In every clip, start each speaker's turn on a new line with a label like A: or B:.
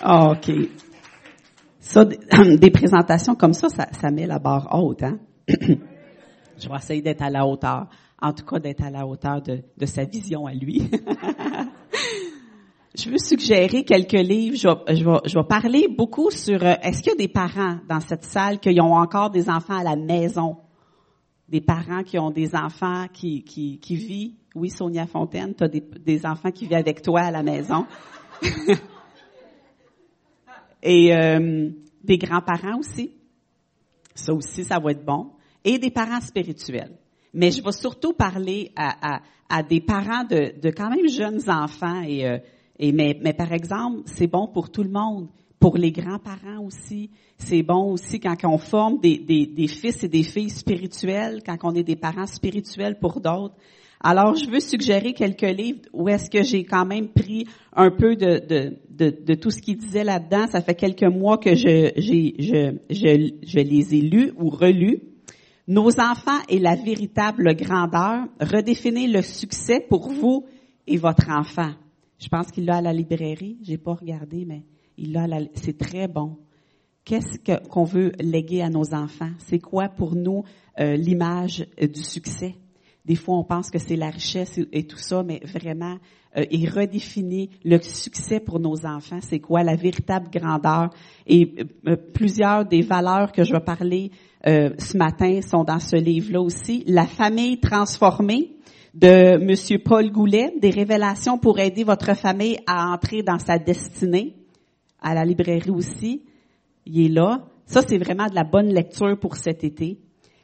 A: Ah, OK. Ça, des présentations comme ça, ça, met la barre haute, hein? Je vais essayer d'être à la hauteur. En tout cas, d'être à la hauteur de, sa vision à lui. je veux suggérer quelques livres. Je vais, parler beaucoup sur euh, est-ce qu'il y a des parents dans cette salle qui ont encore des enfants à la maison? Des parents qui ont des enfants qui, qui, qui vivent? Oui, Sonia Fontaine, tu as des enfants qui vivent avec toi à la maison. Et euh, des grands-parents aussi. Ça aussi, ça va être bon. Et des parents spirituels. Mais je vais surtout parler à, à, à des parents de, de, quand même jeunes enfants. Et, euh, et mais, mais par exemple, c'est bon pour tout le monde. Pour les grands-parents aussi. C'est bon aussi quand on forme des, des, des fils et des filles spirituels, quand on est des parents spirituels pour d'autres. Alors, je veux suggérer quelques livres où est-ce que j'ai quand même pris un peu de, de, de, de tout ce qu'il disait là-dedans. Ça fait quelques mois que je, j'ai, je, je, je les ai lus ou relus. Nos enfants et la véritable grandeur. Redéfinir le succès pour vous et votre enfant. Je pense qu'il l'a à la librairie. J'ai pas regardé, mais il l'a. La... C'est très bon. Qu'est-ce que, qu'on veut léguer à nos enfants? C'est quoi pour nous euh, l'image euh, du succès? Des fois, on pense que c'est la richesse et, tout ça, mais vraiment, euh, il redéfinit le succès pour nos enfants. C'est quoi la véritable grandeur? Et euh, plusieurs des valeurs que je vais parler euh, ce matin sont dans ce livre-là aussi. La famille transformée de Monsieur Paul Goulet, des révélations pour aider votre famille à entrer dans sa destinée. À la librairie aussi, il est là. Ça, c'est vraiment de la bonne lecture pour cet été.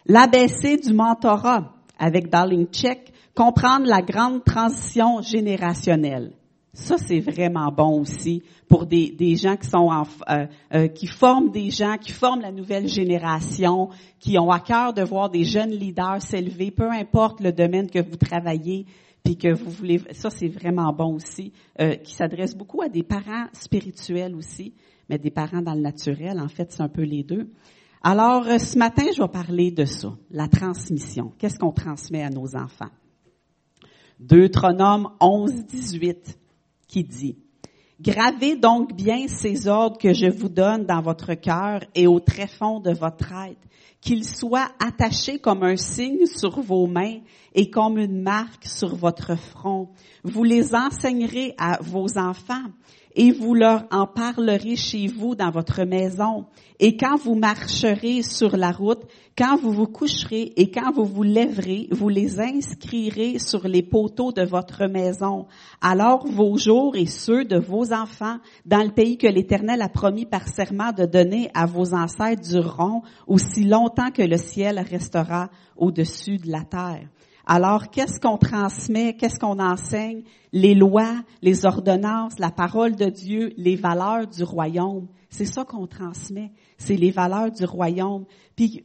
A: L'ABC du mentorat avec Darling Check, comprendre la grande transition générationnelle. Ça, c'est vraiment bon aussi pour des, des gens qui sont en, euh, euh, qui forment des gens, qui forment la nouvelle génération, qui ont à cœur de voir des jeunes leaders s'élever, peu importe le domaine que vous travaillez, puis que vous voulez. Ça, c'est vraiment bon aussi, euh, qui s'adresse beaucoup à des parents spirituels aussi, mais des parents dans le naturel. En fait, c'est un peu les deux. Alors, euh, ce matin, je vais parler de ça, la transmission. Qu'est-ce qu'on transmet à nos enfants? Deutéronome 11, 18, qui dit, Gravez donc bien ces ordres que je vous donne dans votre cœur et au tréfonds de votre tête, qu'ils soient attachés comme un signe sur vos mains et comme une marque sur votre front. Vous les enseignerez à vos enfants et vous leur en parlerez chez vous dans votre maison. Et quand vous marcherez sur la route, quand vous vous coucherez et quand vous vous lèverez, vous les inscrirez sur les poteaux de votre maison. Alors vos jours et ceux de vos enfants dans le pays que l'Éternel a promis par serment de donner à vos ancêtres dureront aussi longtemps que le ciel restera au-dessus de la terre. Alors, qu'est-ce qu'on transmet, qu'est-ce qu'on enseigne? Les lois, les ordonnances, la parole de Dieu, les valeurs du royaume. C'est ça qu'on transmet. C'est les valeurs du royaume. Puis,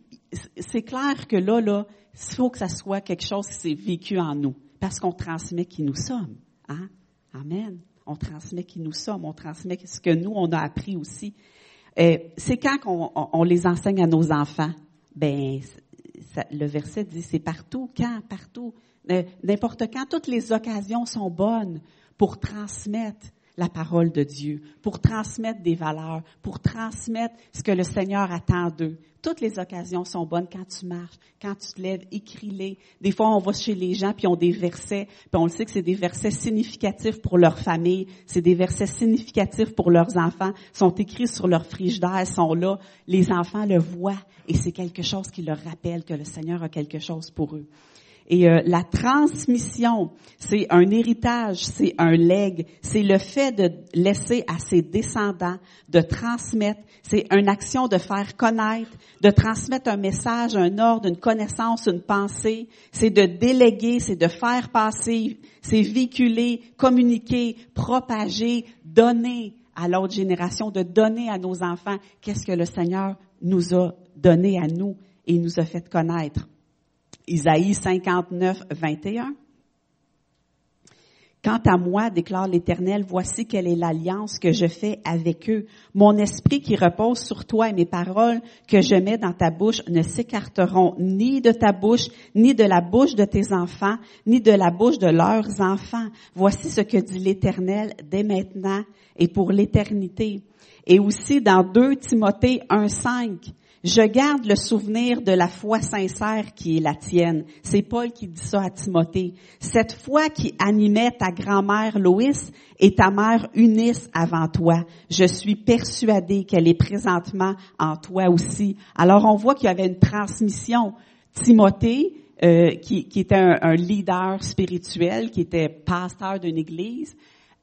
A: c'est clair que là, là, il faut que ça soit quelque chose qui s'est vécu en nous. Parce qu'on transmet qui nous sommes. Hein? Amen. On transmet qui nous sommes. On transmet ce que nous, on a appris aussi. Euh, c'est quand qu'on on les enseigne à nos enfants? Ben, le verset dit, c'est partout, quand, partout, n'importe quand, toutes les occasions sont bonnes pour transmettre la parole de Dieu, pour transmettre des valeurs, pour transmettre ce que le Seigneur attend d'eux. Toutes les occasions sont bonnes quand tu marches, quand tu te lèves, écris-les. Des fois, on va chez les gens puis ont des versets, puis on le sait que c'est des versets significatifs pour leur famille, c'est des versets significatifs pour leurs enfants, sont écrits sur leur frigidaire, sont là. Les enfants le voient et c'est quelque chose qui leur rappelle que le Seigneur a quelque chose pour eux. Et euh, la transmission, c'est un héritage, c'est un legs, c'est le fait de laisser à ses descendants, de transmettre, c'est une action de faire connaître, de transmettre un message, un ordre, une connaissance, une pensée, c'est de déléguer, c'est de faire passer, c'est véhiculer, communiquer, propager, donner à l'autre génération, de donner à nos enfants. Qu'est-ce que le Seigneur nous a donné à nous et nous a fait connaître? Isaïe 59, 21. Quant à moi, déclare l'Éternel, voici quelle est l'alliance que je fais avec eux. Mon esprit qui repose sur toi et mes paroles que je mets dans ta bouche ne s'écarteront ni de ta bouche, ni de la bouche de tes enfants, ni de la bouche de leurs enfants. Voici ce que dit l'Éternel dès maintenant et pour l'éternité. Et aussi dans 2 Timothée 1.5, je garde le souvenir de la foi sincère qui est la tienne. C'est Paul qui dit ça à Timothée. Cette foi qui animait ta grand-mère Loïs et ta mère Eunice avant toi. Je suis persuadée qu'elle est présentement en toi aussi. Alors on voit qu'il y avait une transmission. Timothée, euh, qui, était un, leader spirituel, qui était pasteur d'une église,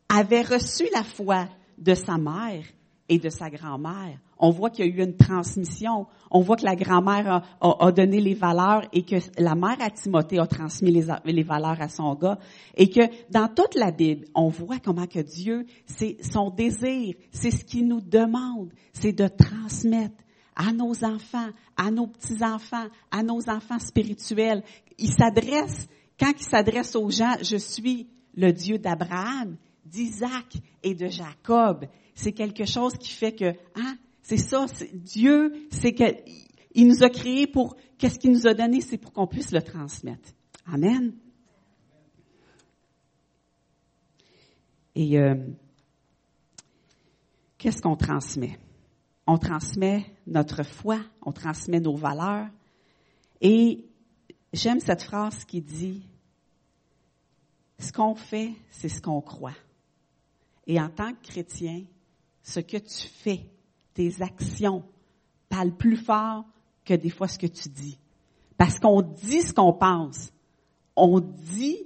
A: avait reçu la foi de sa mère et de sa grand-mère on voit qu'il y a eu une transmission. On voit que la grand-mère a, donné les valeurs et que la mère à Timothée a transmis les, valeurs à son gars. Et que dans toute la Bible, on voit comment que Dieu, c'est son désir, c'est ce qu'il nous demande, c'est de transmettre à nos enfants, à nos petits-enfants, à nos enfants spirituels. Il s'adresse, quand il s'adresse aux gens, je suis le Dieu d'Abraham, d'Isaac et de Jacob. C'est quelque chose qui fait que, hein, c'est ça, Dieu, c'est qu'il nous a créés pour, qu'est-ce qu'il nous a donné, c'est pour qu'on puisse le transmettre. Amen. Et euh, qu'est-ce qu'on transmet? On transmet notre foi, on transmet nos valeurs. Et j'aime cette phrase qui dit, ce qu'on fait, c'est ce qu'on croit. Et en tant que chrétien, ce que tu fais, tes actions parlent plus fort que des fois ce que tu dis. Parce qu'on dit ce qu'on pense. On dit,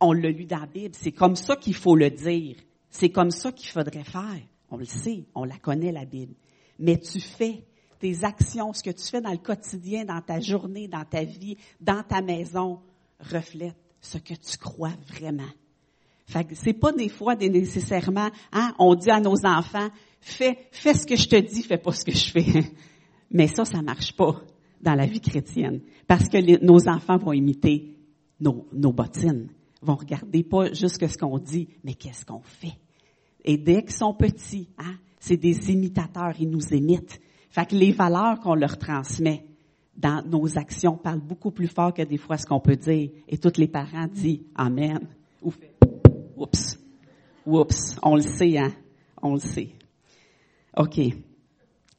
A: on l'a lu dans la Bible, c'est comme ça qu'il faut le dire. C'est comme ça qu'il faudrait faire. On le sait, on la connaît la Bible. Mais tu fais tes actions, ce que tu fais dans le quotidien, dans ta journée, dans ta vie, dans ta maison, reflète ce que tu crois vraiment. Fait que c'est pas des fois nécessairement, hein, on dit à nos enfants, fais, fais ce que je te dis, fais pas ce que je fais. Mais ça, ça marche pas dans la vie chrétienne. Parce que nos enfants vont imiter nos, nos bottines. Vont regarder pas juste ce qu'on dit, mais qu'est-ce qu'on fait. Et dès qu'ils sont petits, hein, c'est des imitateurs, ils nous imitent. Fait que les valeurs qu'on leur transmet dans nos actions parlent beaucoup plus fort que des fois ce qu'on peut dire. Et tous les parents disent Amen. Oups. Oups. On le sait, hein? On le sait. OK.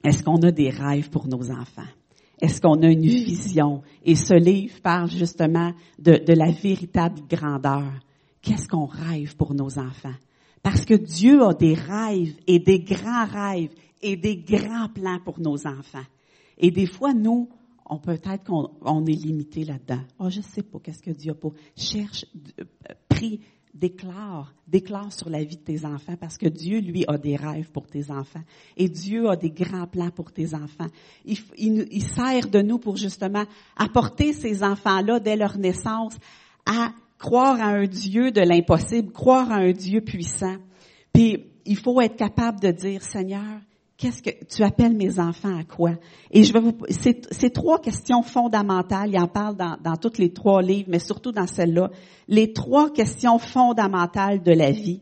A: Est-ce qu'on a des rêves pour nos enfants? Est-ce qu'on a une vision? Et ce livre parle justement de, de la véritable grandeur. Qu'est-ce qu'on rêve pour nos enfants? Parce que Dieu a des rêves et des grands rêves et des grands plans pour nos enfants. Et des fois, nous, on peut être qu'on on est limité là-dedans. Oh, je sais pas qu'est-ce que Dieu a pour. Cherche, euh, prie, déclare, déclare sur la vie de tes enfants parce que Dieu, lui, a des rêves pour tes enfants et Dieu a des grands plans pour tes enfants. Il, il, sert de nous pour justement apporter ces enfants-là dès leur naissance à croire à un Dieu de l'impossible, croire à un Dieu puissant. Puis, il faut être capable de dire, Seigneur, Qu'est-ce que tu appelles mes enfants à quoi? Et je vais vous ces, trois questions fondamentales, il en parle dans, dans tous les trois livres, mais surtout dans celle-là, les trois questions fondamentales de la vie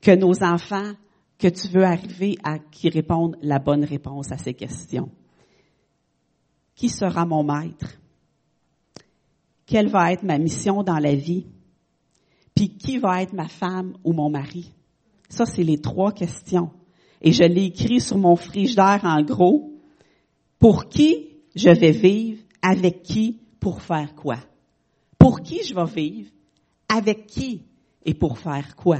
A: que nos enfants, que tu veux arriver à qui répondent la bonne réponse à ces questions. Qui sera mon maître? Quelle va être ma mission dans la vie? Puis qui va être ma femme ou mon mari? Ça, c'est les trois questions et je l'ai écrit sur mon frigidaire en gros. Pour qui je vais vivre, avec qui, pour faire quoi? Pour qui je vais vivre, avec qui? Et pour faire quoi?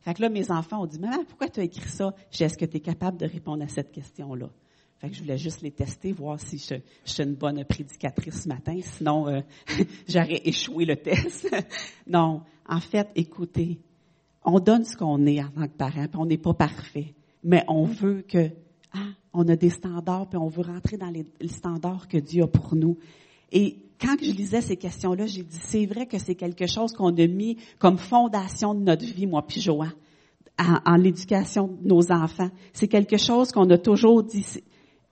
A: Fait que là, mes enfants ont dit, maman, pourquoi tu as écrit ça? Est-ce que tu es capable de répondre à cette question-là? Fait que je voulais juste les tester, voir si je, suis une bonne prédicatrice ce matin. Sinon, euh, j'aurais échoué le test. non. En fait, écoutez, on donne ce qu'on est en tant que parent, puis on n'est pas parfait mais on veut que, hein, on a des standards, puis on veut rentrer dans les, standards que Dieu a pour nous. Et quand je lisais ces questions-là, j'ai dit, c'est vrai que c'est quelque chose qu'on a mis comme fondation de notre vie, moi puis Joanne, en, l'éducation de nos enfants. C'est quelque chose qu'on a toujours dit,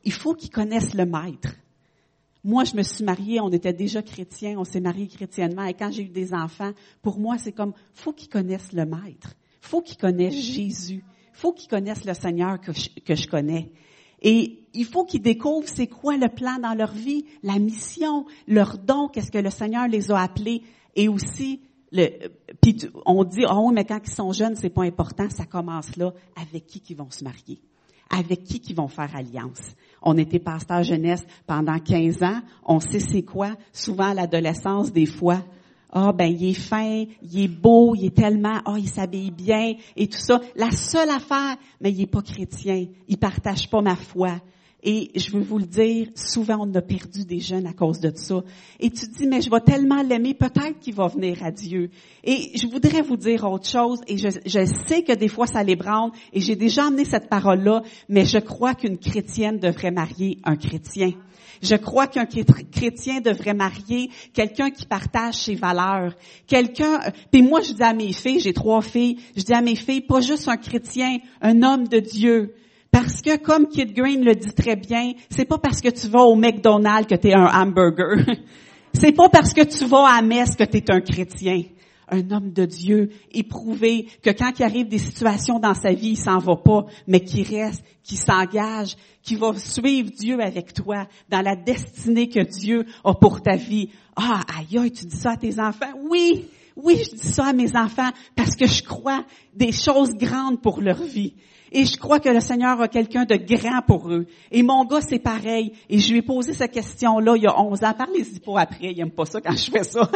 A: il faut qu'ils connaissent le maître. Moi, je me suis mariée, on était déjà chrétiens, on s'est mariés chrétiennement, et quand j'ai eu des enfants, pour moi, c'est comme, faut qu'ils connaissent le Maître, faut qu'ils connaissent Jésus, faut qu'ils connaissent le Seigneur que je, connais. Et il faut qu'ils découvrent c'est quoi le plan dans leur vie, la mission, leur don, qu'est-ce que le Seigneur les a appelés, et aussi le, puis on dit, oh mais quand ils sont jeunes, c'est pas important, ça commence là, avec qui qu'ils vont se marier? Avec qui qui vont faire alliance? On était pasteur jeunesse pendant 15 ans. On sait c'est quoi. Souvent l'adolescence, des fois, ah ben il est fin, il est beau, il est tellement, ah il s'habille bien et tout ça. La seule affaire, mais il est pas chrétien, il partage pas ma foi. Et je veux vous le dire, souvent on a perdu des jeunes à cause de ça. Et tu dis, mais je vais tellement l'aimer, peut-être qu'il va venir à Dieu. Et je voudrais vous dire autre chose, et je, sais que des fois ça l'ébranle, et j'ai déjà amené cette parole-là, mais je crois qu'une chrétienne devrait marier un chrétien. Je crois qu'un chrétien devrait marier quelqu'un qui partage ses valeurs. Quelqu'un, puis moi je dis à mes filles, j'ai trois filles, je dis à mes filles, pas juste un chrétien, un homme de Dieu. Parce que, comme Kid Green le dit très bien, c'est pas parce que tu vas au McDonald's que tu es un hamburger. c'est pas parce que tu vas à Metz que tu es un chrétien. Un homme de Dieu, éprouvé, que quand il arrive des situations dans sa vie, il s'en va pas, mais qui reste, qui s'engage, qui va suivre Dieu avec toi dans la destinée que Dieu a pour ta vie. Ah, aïe, tu dis ça à tes enfants? Oui, oui, je dis ça à mes enfants parce que je crois des choses grandes pour leur vie. Et je crois que le Seigneur a quelqu'un de grand pour eux. Et mon gars, c'est pareil. Et je lui ai posé cette question-là il y a 11 ans. Parlez-y pas après, il aime pas ça quand je fais ça.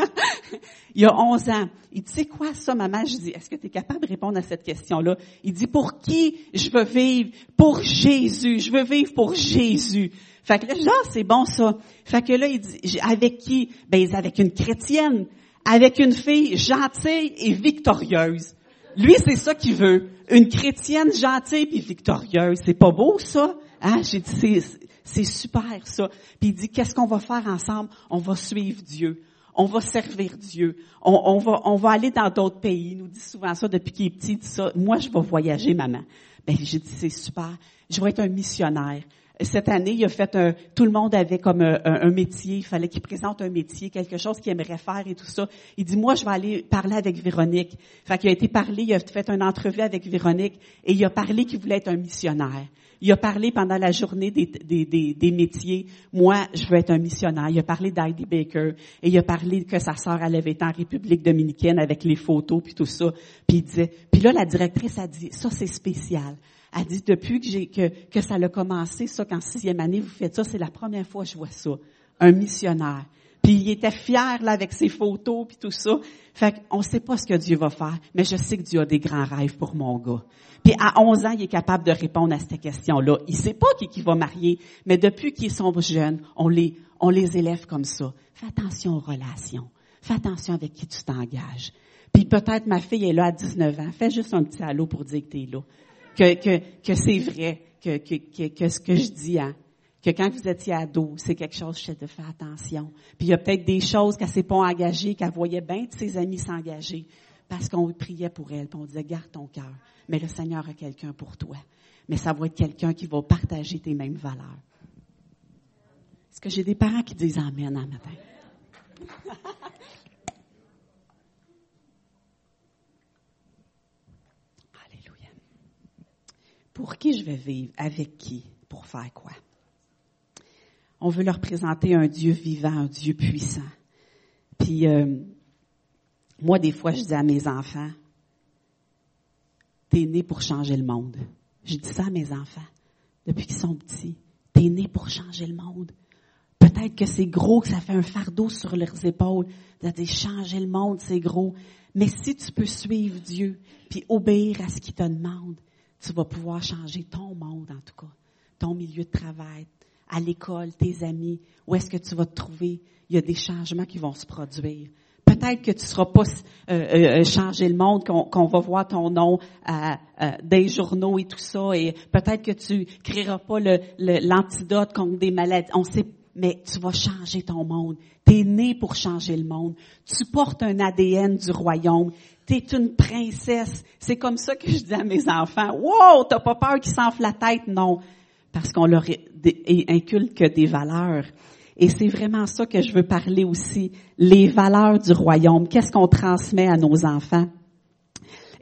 A: il y a 11 ans. Il dit, c'est quoi ça, maman? Je dis, est-ce que tu es capable de répondre à cette question-là? Il dit, pour qui je veux vivre? Pour Jésus. Je veux vivre pour Jésus. Fait que là, c'est bon ça. Fait que là, il dit, avec qui? Ben, avec une chrétienne. Avec une fille gentille et victorieuse. Lui, c'est ça qu'il veut. Une chrétienne gentille puis victorieuse. C'est pas beau, ça? Hein? J'ai dit, c'est, super, ça. Puis il dit, qu'est-ce qu'on va faire ensemble? On va suivre Dieu. On va servir Dieu. On, va, aller dans d'autres pays. Il nous dit souvent ça depuis qu'il est petit. Moi, je vais voyager, maman. Ben, j'ai dit, c'est super. Je vais être un missionnaire cette année, il tout le monde avait comme un, métier, il fallait qu'il présente un métier, quelque chose qu'il aimerait faire et tout ça. Il dit, moi, je vais aller parler avec Véronique. Fait qu'il a été parlé, il a fait une entrevue avec Véronique et il a parlé qu'il voulait être un missionnaire. Il a parlé pendant la journée des, métiers. Moi, je veux être un missionnaire. Il a parlé d'Heidi Baker et il a parlé que sa sœur avait été en République dominicaine avec les photos puis tout ça. Puis il disait, puis là la directrice a dit, ça c'est spécial. Elle dit, depuis que, j'ai, que, que ça a commencé, ça, qu'en sixième année, vous faites ça, c'est la première fois que je vois ça. Un missionnaire. Puis il était fier, là, avec ses photos, puis tout ça. Fait qu'on sait pas ce que Dieu va faire, mais je sais que Dieu a des grands rêves pour mon gars. Puis à 11 ans, il est capable de répondre à cette question-là. Il sait pas qui, qui va marier, mais depuis qu'ils sont jeunes, on les, on les élève comme ça. Fais attention aux relations. Fais attention avec qui tu t'engages. Puis peut-être ma fille est là à 19 ans. Fais juste un petit allô pour dire que tu es là que, que, que c'est vrai, que, que, que, ce que je dis, hein, que quand vous étiez ado, c'est quelque chose, sais de faire attention. Puis il y a peut-être des choses qu'elle s'est pas engagée, qu'elle voyait bien de ses amis s'engager, parce qu'on priait pour elle, puis on disait, garde ton cœur. Mais le Seigneur a quelqu'un pour toi. Mais ça va être quelqu'un qui va partager tes mêmes valeurs. Est-ce que j'ai des parents qui disent Amen un matin? Pour qui je vais vivre? Avec qui? Pour faire quoi? On veut leur présenter un Dieu vivant, un Dieu puissant. Puis, euh, moi, des fois, je dis à mes enfants, t'es né pour changer le monde. Je dis ça à mes enfants, depuis qu'ils sont petits. T'es né pour changer le monde. Peut-être que c'est gros, que ça fait un fardeau sur leurs épaules. De dire, changer le monde, c'est gros. Mais si tu peux suivre Dieu, puis obéir à ce qu'il te demande, tu vas pouvoir changer ton monde, en tout cas, ton milieu de travail, à l'école, tes amis, où est-ce que tu vas te trouver? Il y a des changements qui vont se produire. Peut-être que tu ne seras pas euh, euh, euh, changer le monde, qu'on va voir ton nom euh, des journaux et tout ça, et peut-être que tu créeras pas l'antidote le, contre des maladies. On sait, mais tu vas changer ton monde. Tu es né pour changer le monde. Tu portes un ADN du royaume t'es une princesse. C'est comme ça que je dis à mes enfants. Wow, t'as pas peur qu'ils s'enflent la tête? Non. Parce qu'on leur inculque des valeurs. Et c'est vraiment ça que je veux parler aussi, les valeurs du royaume. Qu'est-ce qu'on transmet à nos enfants?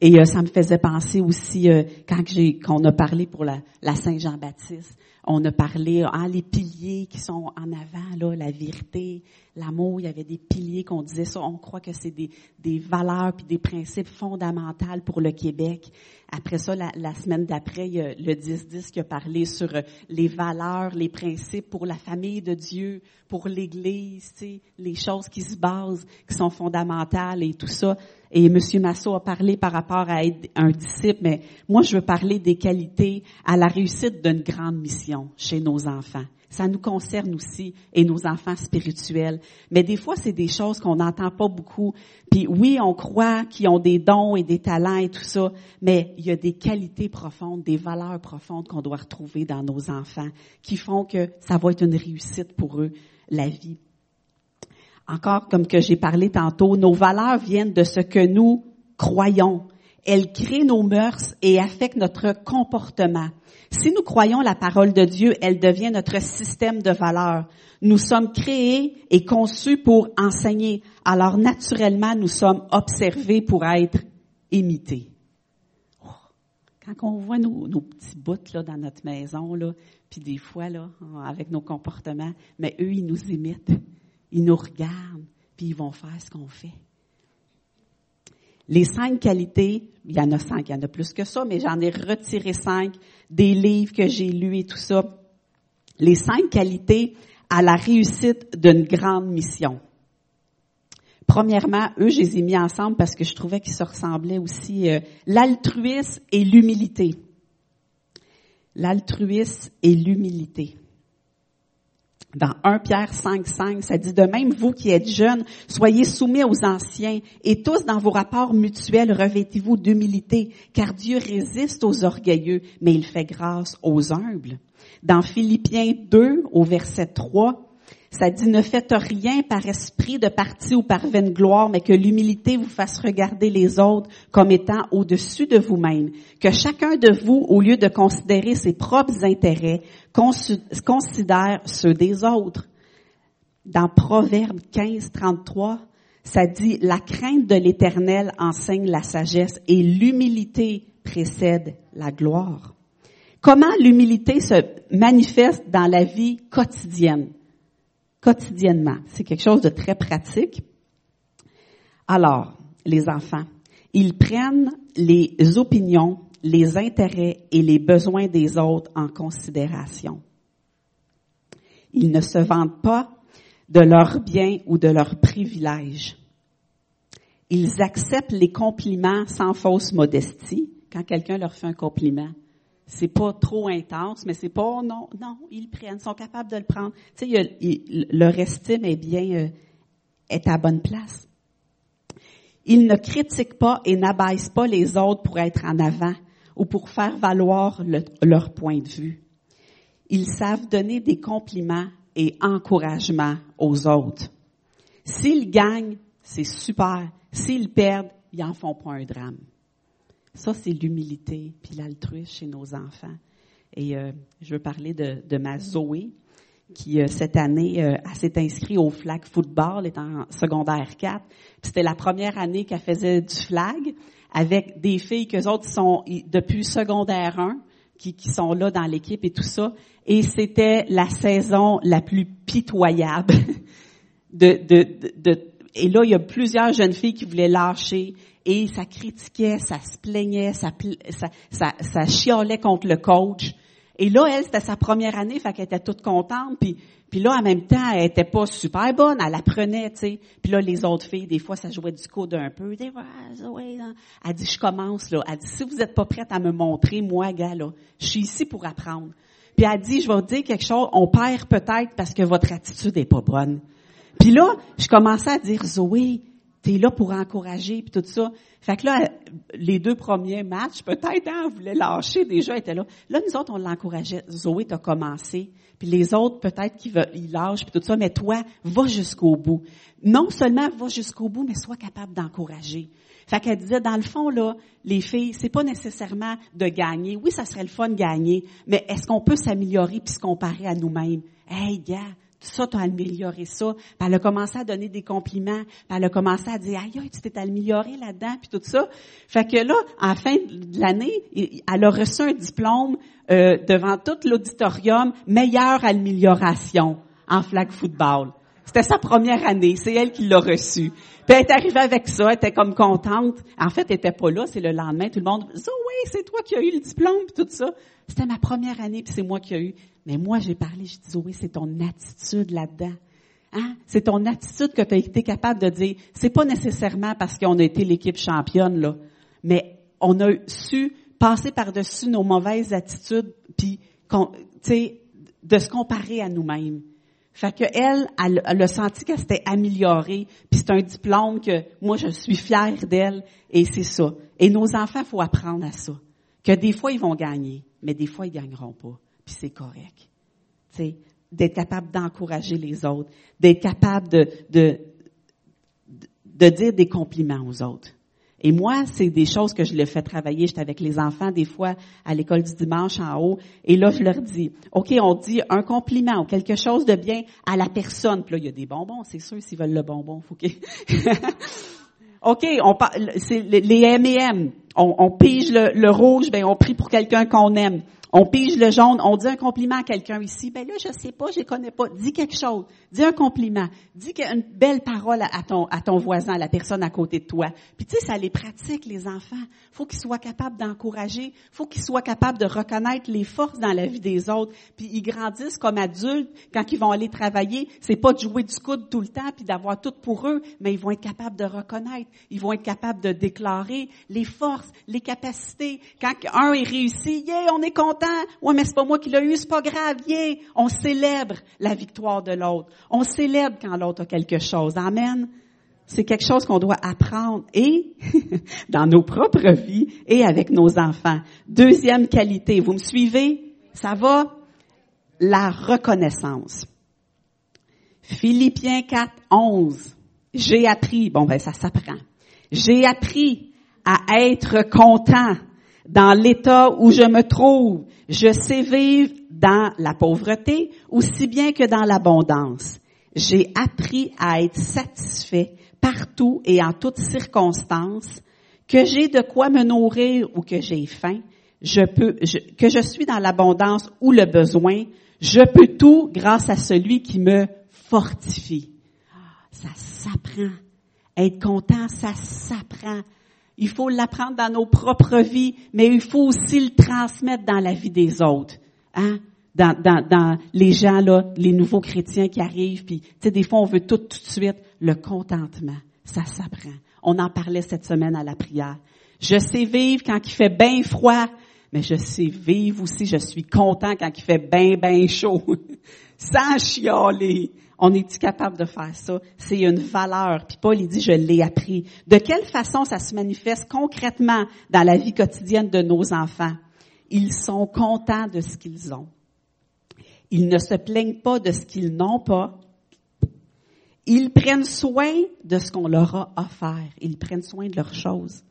A: Et euh, ça me faisait penser aussi euh, quand j'ai qu'on a parlé pour la, la Saint-Jean-Baptiste, on a parlé ah les piliers qui sont en avant là, la vérité, l'amour, il y avait des piliers qu'on disait ça, on croit que c'est des, des valeurs puis des principes fondamentaux pour le Québec. Après ça, la, la semaine d'après, il y a le 10-10 qui a parlé sur euh, les valeurs, les principes pour la famille de Dieu, pour l'Église, les choses qui se basent, qui sont fondamentales et tout ça. Et M. Massot a parlé par rapport à être un disciple, mais moi, je veux parler des qualités à la réussite d'une grande mission chez nos enfants. Ça nous concerne aussi et nos enfants spirituels. Mais des fois, c'est des choses qu'on n'entend pas beaucoup. Puis oui, on croit qu'ils ont des dons et des talents et tout ça, mais il y a des qualités profondes, des valeurs profondes qu'on doit retrouver dans nos enfants qui font que ça va être une réussite pour eux, la vie. Encore comme que j'ai parlé tantôt, nos valeurs viennent de ce que nous croyons. Elles créent nos mœurs et affectent notre comportement. Si nous croyons la parole de Dieu, elle devient notre système de valeurs. Nous sommes créés et conçus pour enseigner. Alors naturellement, nous sommes observés pour être imités. Oh, quand on voit nos, petits bouts là, dans notre maison, là, puis des fois là, avec nos comportements, mais eux, ils nous imitent, ils nous regardent, puis ils vont faire ce qu'on fait. Les cinq qualités, il y en a cinq, il y en a plus que ça, mais j'en ai retiré cinq des livres que j'ai lus et tout ça. Les cinq qualités à la réussite d'une grande mission. Premièrement, eux, je les ai mis ensemble parce que je trouvais qu'ils se ressemblaient aussi. Euh, l'altruisme et l'humilité. L'altruisme et l'humilité dans 1 Pierre 5, 5, ça dit de même, vous qui êtes jeunes, soyez soumis aux anciens et tous dans vos rapports mutuels, revêtez-vous d'humilité, car Dieu résiste aux orgueilleux, mais il fait grâce aux humbles. Dans Philippiens 2, au verset 3, ça dit ne faites rien par esprit de parti ou par vaine gloire, mais que l'humilité vous fasse regarder les autres comme étant au-dessus de vous-même. Que chacun de vous, au lieu de considérer ses propres intérêts, considère ceux des autres. Dans Proverbe 15, 33, ça dit la crainte de l'éternel enseigne la sagesse et l'humilité précède la gloire. Comment l'humilité se manifeste dans la vie quotidienne? Quotidiennement. C'est quelque chose de très pratique. Alors, les enfants, ils prennent les opinions, les intérêts et les besoins des autres en considération. Ils ne se vantent pas de leurs biens ou de leurs privilèges. Ils acceptent les compliments sans fausse modestie. Quand quelqu'un leur fait un compliment, c'est pas trop intense, mais c'est pas non, non, ils prennent, sont capables de le prendre. Tu sais, leur estime est bien, euh, est à bonne place. Ils ne critiquent pas et n'abaissent pas les autres pour être en avant ou pour faire valoir leur point de vue. Ils savent donner des compliments et encouragements aux autres. S'ils gagnent, c'est super. S'ils perdent, ils en font pas un drame. Ça, c'est l'humilité, puis l'altruisme chez nos enfants. Et euh, je veux parler de, de ma Zoé, qui euh, cette année, euh, s'est inscrite au flag football, elle est en secondaire 4. C'était la première année qu'elle faisait du flag avec des filles que autres sont depuis secondaire 1, qui, qui sont là dans l'équipe et tout ça. Et c'était la saison la plus pitoyable de, de, de, de et là, il y a plusieurs jeunes filles qui voulaient lâcher et ça critiquait, ça se plaignait, ça, ça, ça, chiolait contre le coach. Et là, elle, c'était sa première année, fait qu'elle était toute contente. Puis, puis là, en même temps, elle était pas super bonne, elle apprenait, tu sais. Puis là, les autres filles, des fois, ça jouait du coup d'un peu. Elle dit, je commence, là. Elle dit, si vous n'êtes pas prête à me montrer, moi, gars, là, je suis ici pour apprendre. Puis elle dit, je vais vous dire quelque chose, on perd peut-être parce que votre attitude est pas bonne. Puis là, je commençais à dire, Zoé, t'es là pour encourager puis tout ça. Fait que là, les deux premiers matchs, peut-être, hein, on voulait lâcher déjà, étaient là. Là, nous autres, on l'encourageait. Zoé, t'as commencé. Puis les autres, peut-être qu'ils ils lâchent puis tout ça, mais toi, va jusqu'au bout. Non seulement va jusqu'au bout, mais sois capable d'encourager. Fait qu'elle disait, dans le fond, là, les filles, c'est pas nécessairement de gagner. Oui, ça serait le fun de gagner, mais est-ce qu'on peut s'améliorer puis se comparer à nous-mêmes? Hey, gars, ça, tu as amélioré ça. Puis elle a commencé à donner des compliments. Puis elle a commencé à dire, aïe, tu t'es amélioré là-dedans, puis tout ça. Fait que là, à la fin de l'année, elle a reçu un diplôme euh, devant tout l'auditorium, meilleure amélioration en flag football. C'était sa première année, c'est elle qui l'a reçu. Puis elle est arrivée avec ça, elle était comme contente. En fait, elle était pas là, c'est le lendemain, tout le monde, oui, c'est toi qui as eu le diplôme, puis tout ça. C'était ma première année, puis c'est moi qui ai eu. Mais moi, j'ai parlé, je dis, oui, c'est ton attitude là-dedans. Hein? C'est ton attitude que tu as été capable de dire. C'est pas nécessairement parce qu'on a été l'équipe championne, là, mais on a su passer par-dessus nos mauvaises attitudes, puis de se comparer à nous-mêmes. Fait que elle, elle, elle a senti qu'elle s'était améliorée, puis c'est un diplôme que moi je suis fière d'elle, et c'est ça. Et nos enfants, faut apprendre à ça, que des fois ils vont gagner, mais des fois ils gagneront pas c'est correct. Tu d'être capable d'encourager les autres, d'être capable de, de, de dire des compliments aux autres. Et moi, c'est des choses que je le fais travailler. J'étais avec les enfants des fois à l'école du dimanche en haut. Et là, je leur dis, OK, on dit un compliment ou quelque chose de bien à la personne. Puis là, il y a des bonbons, c'est sûr, s'ils veulent le bonbon. Faut OK, on parle, c'est les M&M. On, on pige le, le rouge, ben on prie pour quelqu'un qu'on aime. On pige le jaune, on dit un compliment à quelqu'un ici. Ben là, je sais pas, je connais pas. Dis quelque chose. Dis un compliment. Dis une belle parole à ton, voisin, à la personne à côté de toi. Puis tu sais, ça les pratique, les enfants. Faut qu'ils soient capables d'encourager. Faut qu'ils soient capables de reconnaître les forces dans la vie des autres. Puis ils grandissent comme adultes quand ils vont aller travailler. C'est pas de jouer du coude tout le temps puis d'avoir tout pour eux, mais ils vont être capables de reconnaître. Ils vont être capables de déclarer les forces, les capacités. Quand un est réussi, yeah, on est content Ouais, mais c'est pas moi qui l'ai eu, c'est pas grave. On célèbre la victoire de l'autre. On célèbre quand l'autre a quelque chose. Amen. C'est quelque chose qu'on doit apprendre et dans nos propres vies et avec nos enfants. Deuxième qualité, vous me suivez? Ça va? La reconnaissance. Philippiens 4, 11. J'ai appris, bon ben ça s'apprend. J'ai appris à être content dans l'état où je me trouve. Je sais vivre dans la pauvreté aussi bien que dans l'abondance. J'ai appris à être satisfait partout et en toutes circonstances, que j'ai de quoi me nourrir ou que j'ai faim, je peux, que je suis dans l'abondance ou le besoin, je peux tout grâce à celui qui me fortifie. Ah, ça s'apprend. Être content, ça s'apprend. Il faut l'apprendre dans nos propres vies, mais il faut aussi le transmettre dans la vie des autres. Hein? Dans, les gens, là, les nouveaux chrétiens qui arrivent, puis, tu des fois, on veut tout, tout de suite. Le contentement, ça s'apprend. On en parlait cette semaine à la prière. Je sais vivre quand il fait bien froid, mais je sais vivre aussi, je suis content quand il fait bien, bien chaud. Sans chialer. On est-tu capable de faire ça? C'est une valeur. Puis Paul, il dit, je l'ai appris. De quelle façon ça se manifeste concrètement dans la vie quotidienne de nos enfants? Ils sont contents de ce qu'ils ont. Ils ne se plaignent pas de ce qu'ils n'ont pas. Ils prennent soin de ce qu'on leur a offert. Ils prennent soin de leurs choses.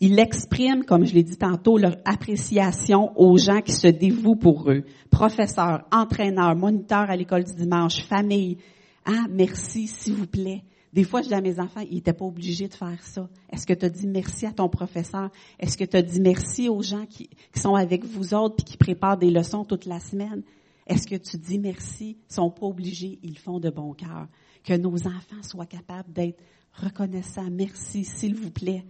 A: Ils expriment, comme je l'ai dit tantôt, leur appréciation aux gens qui se dévouent pour eux. Professeurs, entraîneurs, moniteurs à l'école du dimanche, famille. Ah, merci, s'il vous plaît. Des fois, je dis à mes enfants, ils n'étaient pas obligés de faire ça. Est-ce que tu as dit merci à ton professeur? Est-ce que tu as dit merci aux gens qui, sont avec vous autres et qui préparent des leçons toute la semaine? Est-ce que tu dis merci? Ils sont pas obligés, ils font de bon cœur. Que nos enfants soient capables d'être reconnaissants. Merci, s'il vous plaît.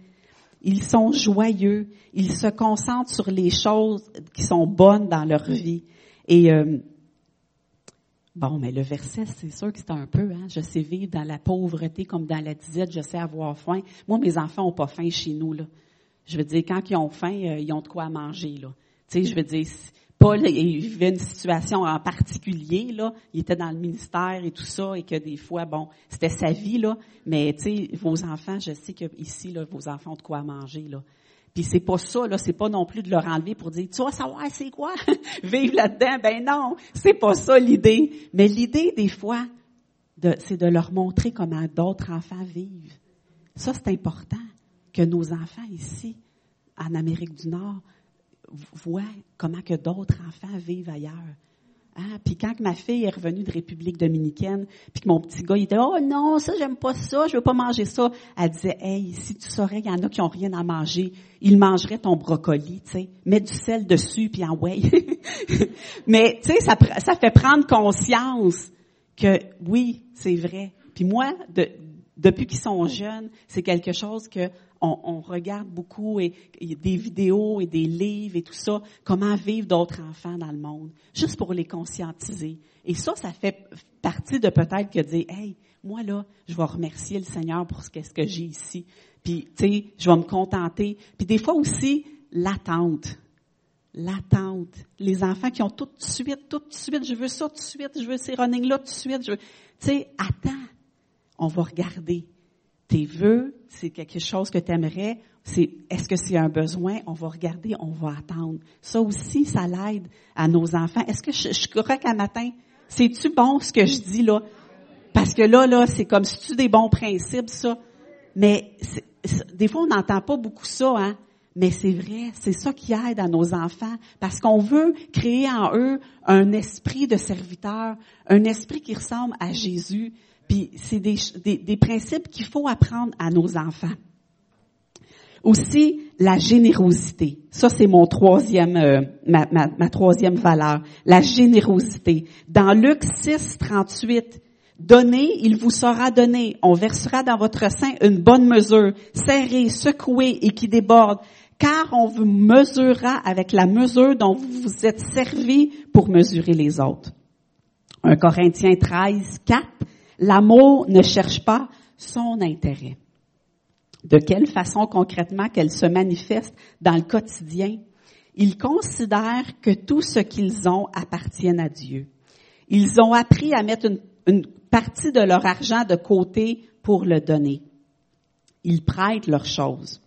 A: Ils sont joyeux. Ils se concentrent sur les choses qui sont bonnes dans leur vie. Et euh, bon, mais le verset, c'est sûr que c'est un peu, hein, je sais vivre dans la pauvreté comme dans la disette, je sais avoir faim. Moi, mes enfants ont pas faim chez nous là. Je veux dire, quand ils ont faim, euh, ils ont de quoi manger là. Tu sais, je veux dire, Paul il vivait une situation en particulier là, il était dans le ministère et tout ça et que des fois bon, c'était sa vie là, mais tu sais vos enfants, je sais que ici là vos enfants ont de quoi manger là. Puis c'est pas ça là, c'est pas non plus de leur enlever pour dire tu vas savoir c'est quoi? Vivre là-dedans? Ben non, c'est pas ça l'idée, mais l'idée des fois c'est de leur montrer comment d'autres enfants vivent. Ça c'est important que nos enfants ici en Amérique du Nord voient comment que d'autres enfants vivent ailleurs. Hein? Puis quand ma fille est revenue de République dominicaine, puis que mon petit gars, il était, oh non, ça, j'aime pas ça, je veux pas manger ça. Elle disait, hey, si tu saurais qu'il y en a qui ont rien à manger, ils mangeraient ton brocoli, tu sais. Mets du sel dessus, puis en way. Mais, tu sais, ça, ça fait prendre conscience que, oui, c'est vrai. Puis moi, de, depuis qu'ils sont jeunes, c'est quelque chose que on, regarde beaucoup des vidéos et des livres et tout ça, comment vivre d'autres enfants dans le monde, juste pour les conscientiser. Et ça, ça fait partie de peut-être que dire, hey, moi là, je vais remercier le Seigneur pour ce, ce que j'ai ici. Puis, tu sais, je vais me contenter. Puis des fois aussi, l'attente. L'attente. Les enfants qui ont tout de suite, tout de suite, je veux ça tout de suite, je veux ces running-là tout de suite. Tu sais, attends. On va regarder tes vœux, c'est quelque chose que tu aimerais, c'est est-ce que c'est un besoin, on va regarder, on va attendre. Ça aussi, ça l'aide à nos enfants. Est-ce que je, je suis correct un matin? C'est-tu bon ce que je dis là? Parce que là, là, c'est comme si tu des bons principes, ça? Mais des fois, on n'entend pas beaucoup ça, hein? Mais c'est vrai, c'est ça qui aide à nos enfants, parce qu'on veut créer en eux un esprit de serviteur, un esprit qui ressemble à Jésus. Puis c'est des, des, des principes qu'il faut apprendre à nos enfants. Aussi, la générosité. Ça, c'est mon troisième, euh, ma, ma, ma, troisième valeur. La générosité. Dans Luc 6, 38, Donnez, il vous sera donné. On versera dans votre sein une bonne mesure, serrée, secouée et qui déborde, car on vous mesurera avec la mesure dont vous vous êtes servi pour mesurer les autres. 1 Corinthiens 13, 4, L'amour ne cherche pas son intérêt. De quelle façon concrètement qu'elle se manifeste dans le quotidien? Ils considèrent que tout ce qu'ils ont appartient à Dieu. Ils ont appris à mettre une, partie de leur argent de côté pour le donner. Ils prêtent leurs choses.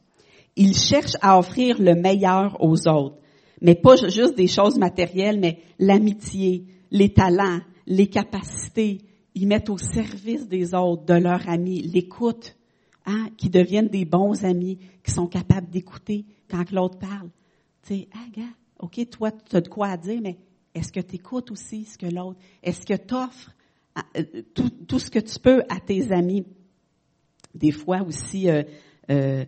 A: Ils cherchent à offrir le meilleur aux autres, mais pas juste des choses matérielles, mais l'amitié, les talents, les capacités, ils mettent au service des autres, de leurs amis, l'écoute, hein, qui deviennent des bons amis, qui sont capables d'écouter quand l'autre parle. Tu sais, ah, gars, OK, toi, tu as de quoi à dire, mais est-ce que tu écoutes aussi ce que l'autre, est-ce que tu offres hein, euh, tout, tout, ce que tu peux à tes amis? Des fois aussi, euh, euh,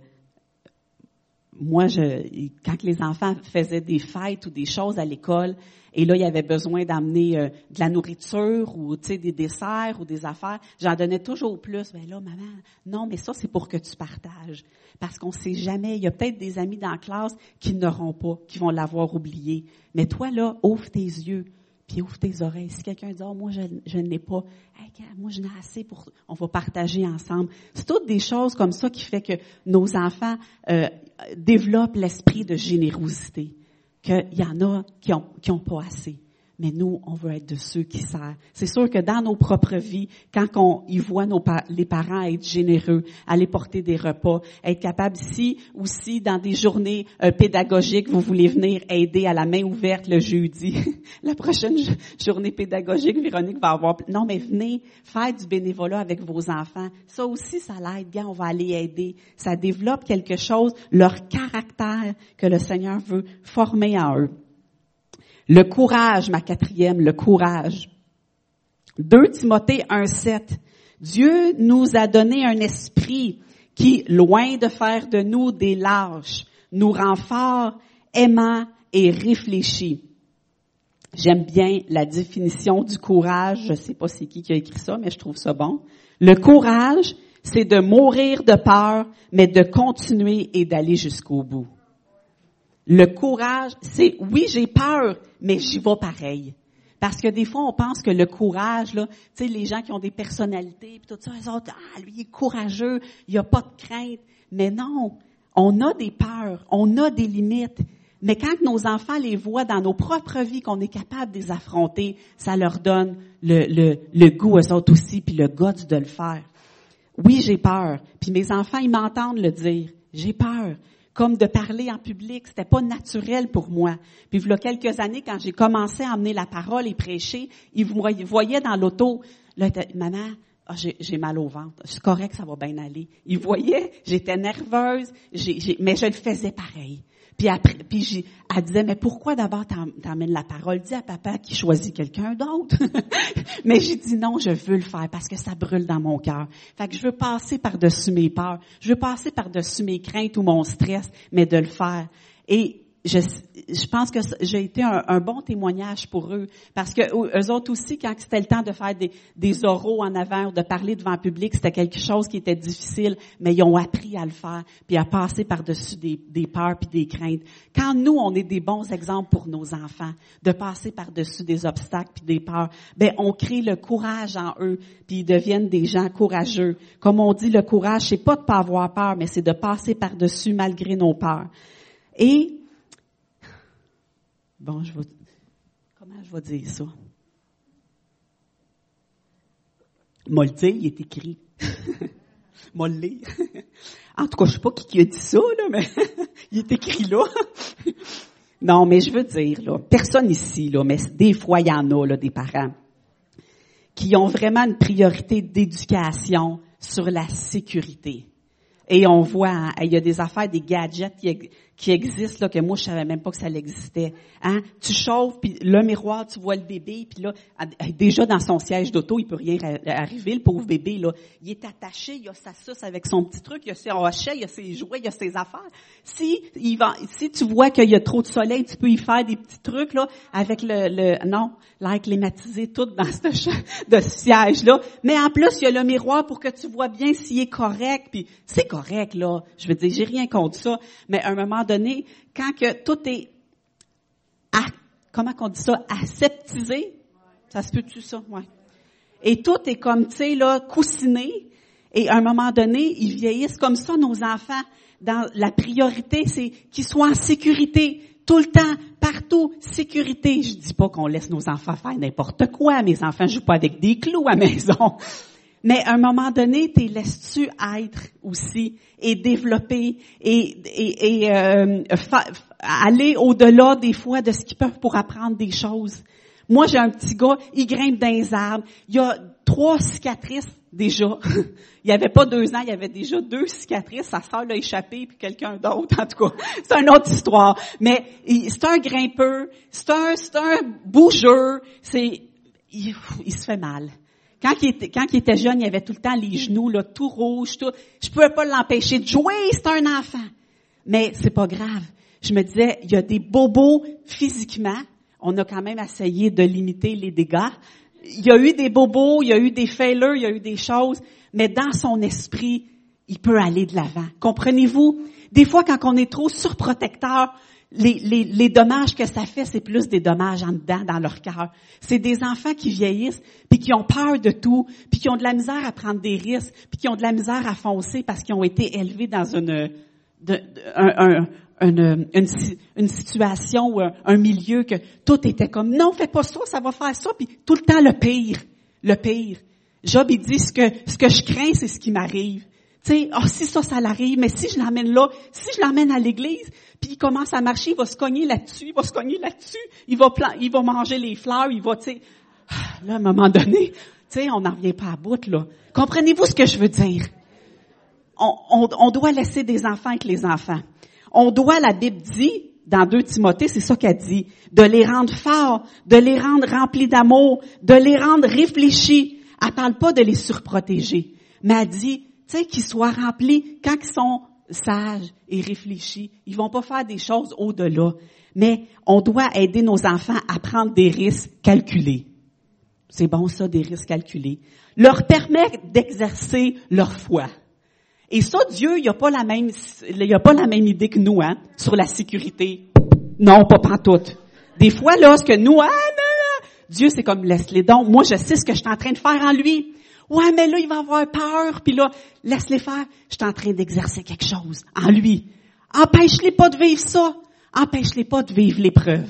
A: moi, je, quand les enfants faisaient des fêtes ou des choses à l'école, et là, il y avait besoin d'amener euh, de la nourriture ou des desserts ou des affaires. J'en donnais toujours plus. Ben là, maman, non, mais ça, c'est pour que tu partages. Parce qu'on sait jamais. Il y a peut-être des amis dans la classe qui n'auront pas, qui vont l'avoir oublié. Mais toi, là, ouvre tes yeux puis ouvre tes oreilles. Si quelqu'un dit, oh, moi, je, je ne l'ai pas, moi, je n'ai assez pour, on va partager ensemble. C'est toutes des choses comme ça qui fait que nos enfants euh, développent l'esprit de générosité qu'il y en a qui ont, qui ont pas assez. Mais nous, on veut être de ceux qui servent. C'est sûr que dans nos propres vies, quand on y voit nos, les parents être généreux, aller porter des repas, être capable, si aussi dans des journées euh, pédagogiques, vous voulez venir aider à la main ouverte le jeudi, la prochaine journée pédagogique, Véronique va avoir, non mais venez faire du bénévolat avec vos enfants. Ça aussi, ça l'aide. Bien, on va aller aider. Ça développe quelque chose, leur caractère que le Seigneur veut former en eux. Le courage, ma quatrième, le courage. 2 Timothée 1.7. Dieu nous a donné un esprit qui, loin de faire de nous des lâches, nous rend forts, aimants et réfléchis. J'aime bien la définition du courage. Je sais pas c'est qui qui a écrit ça, mais je trouve ça bon. Le courage, c'est de mourir de peur, mais de continuer et d'aller jusqu'au bout. Le courage, c'est oui, j'ai peur, mais j'y vais pareil. Parce que des fois, on pense que le courage, là, tu sais, les gens qui ont des personnalités, puis tout ça, ils autres, ah, lui, il est courageux, il n'y a pas de crainte. Mais non, on a des peurs, on a des limites. Mais quand nos enfants les voient dans nos propres vies, qu'on est capable de les affronter, ça leur donne le, le, le goût aux autres aussi, puis le goût de le faire. Oui, j'ai peur. Puis mes enfants, ils m'entendent le dire. J'ai peur comme de parler en public. C'était pas naturel pour moi. Puis il y a quelques années, quand j'ai commencé à amener la parole et prêcher, ils voyaient dans l'auto, là, maman, ah, j'ai mal au ventre. C'est correct, ça va bien aller. Ils voyaient, j'étais nerveuse, mais je le faisais pareil. Puis après, j'ai, elle disait, mais pourquoi d'abord t'emmènes la parole? Dis à papa qui choisit quelqu'un d'autre. mais j'ai dit non, je veux le faire parce que ça brûle dans mon cœur. Fait que je veux passer par-dessus mes peurs. Je veux passer par-dessus mes craintes ou mon stress, mais de le faire. Je, je pense que j'ai été un, bon témoignage pour eux. Parce que eux autres aussi quand c'était le temps de faire des, des oraux en avant ou de parler devant le public c'était quelque chose qui était difficile mais ils ont appris à le faire puis à passer par dessus des, des peurs puis des craintes. Quand nous on est des bons exemples pour nos enfants de passer par dessus des obstacles puis des peurs ben on crée le courage en eux puis ils deviennent des gens courageux. Comme on dit le courage c'est pas de pas avoir peur mais c'est de passer par dessus malgré nos peurs. Et Bon, je vais, comment je vais dire ça? Le il est écrit. Lire. En tout cas, je sais pas qui a dit ça, là, mais il est écrit là. non, mais je veux dire, là, personne ici, là, mais des fois, il y en a, là, des parents qui ont vraiment une priorité d'éducation sur la sécurité. Et on voit, hein, il y a des affaires, des gadgets qui, existe là que moi je savais même pas que ça existait. Hein? Tu chauffes puis le miroir, tu vois le bébé puis là déjà dans son siège d'auto, il peut rien arriver le pauvre bébé là, il est attaché, il a sa suce avec son petit truc, il a ses rochers, il a ses jouets, il a ses affaires. Si il va si tu vois qu'il y a trop de soleil, tu peux y faire des petits trucs là avec le, le non, l'air climatisé tout dans ce de siège là, mais en plus il y a le miroir pour que tu vois bien s'il est correct puis c'est correct là. Je veux dire, j'ai rien contre ça, mais à un moment donné, quand que tout est, comment qu'on dit ça, aseptisé, ça se peut-tu ça, ouais. Et tout est comme, tu sais, là, coussiné, et à un moment donné, ils vieillissent comme ça, nos enfants. Dans la priorité, c'est qu'ils soient en sécurité, tout le temps, partout, sécurité. Je dis pas qu'on laisse nos enfants faire n'importe quoi. Mes enfants jouent pas avec des clous à maison. Mais à un moment donné, t'es laisses-tu être aussi et développer et, et, et euh, aller au-delà des fois de ce qu'ils peuvent pour apprendre des choses. Moi, j'ai un petit gars, il grimpe dans les arbres. Il y a trois cicatrices déjà. il n'y avait pas deux ans, il y avait déjà deux cicatrices. Sa sœur l'a échappé, puis quelqu'un d'autre, en tout cas. C'est une autre histoire. Mais c'est un grimpeur, c'est un, c'est un bougeur. C'est, il, il se fait mal. Quand il, était, quand il était jeune, il avait tout le temps les genoux là, tout rouges, tout. Je pouvais pas l'empêcher de jouer, c'est un enfant. Mais c'est pas grave. Je me disais, il y a des bobos physiquement. On a quand même essayé de limiter les dégâts. Il y a eu des bobos, il y a eu des failures, il y a eu des choses, mais dans son esprit, il peut aller de l'avant. Comprenez-vous? Des fois, quand on est trop surprotecteur, les, dommages que ça fait, c'est plus des dommages en dedans, dans leur cœur. C'est des enfants qui vieillissent, puis qui ont peur de tout, puis qui ont de la misère à prendre des risques, puis qui ont de la misère à foncer parce qu'ils ont été élevés dans une, une, situation ou un, milieu que tout était comme, non, fais pas ça, ça va faire ça, puis tout le temps le pire, le pire. Job, il dit, ce que, ce que je crains, c'est ce qui m'arrive. Tu sais, oh, si ça, ça l'arrive, mais si je l'amène là, si je l'amène à l'église, puis il commence à marcher, il va se cogner là-dessus, il va se cogner là-dessus, il va il va manger les fleurs, il va, tu sais, là, à un moment donné, tu sais, on n'en revient pas à bout, là. Comprenez-vous ce que je veux dire? On, on, on doit laisser des enfants avec les enfants. On doit, la Bible dit, dans 2 Timothée, c'est ça qu'elle dit, de les rendre forts, de les rendre remplis d'amour, de les rendre réfléchis. Elle parle pas de les surprotéger, mais elle dit, tu sais, qu'ils soient remplis quand ils sont sages et réfléchis. Ils vont pas faire des choses au-delà. Mais on doit aider nos enfants à prendre des risques calculés. C'est bon ça, des risques calculés. Leur permettre d'exercer leur foi. Et ça, Dieu, il a pas la même, il a pas la même idée que nous, hein, sur la sécurité. Non, pas tout. Des fois, là, ce que nous, ah, Dieu, c'est comme laisse-les donc. Moi, je sais ce que je suis en train de faire en lui. Ouais, mais là, il va avoir peur, puis là, laisse-les faire. Je suis en train d'exercer quelque chose en lui. Empêche-les pas de vivre ça. Empêche-les pas de vivre l'épreuve.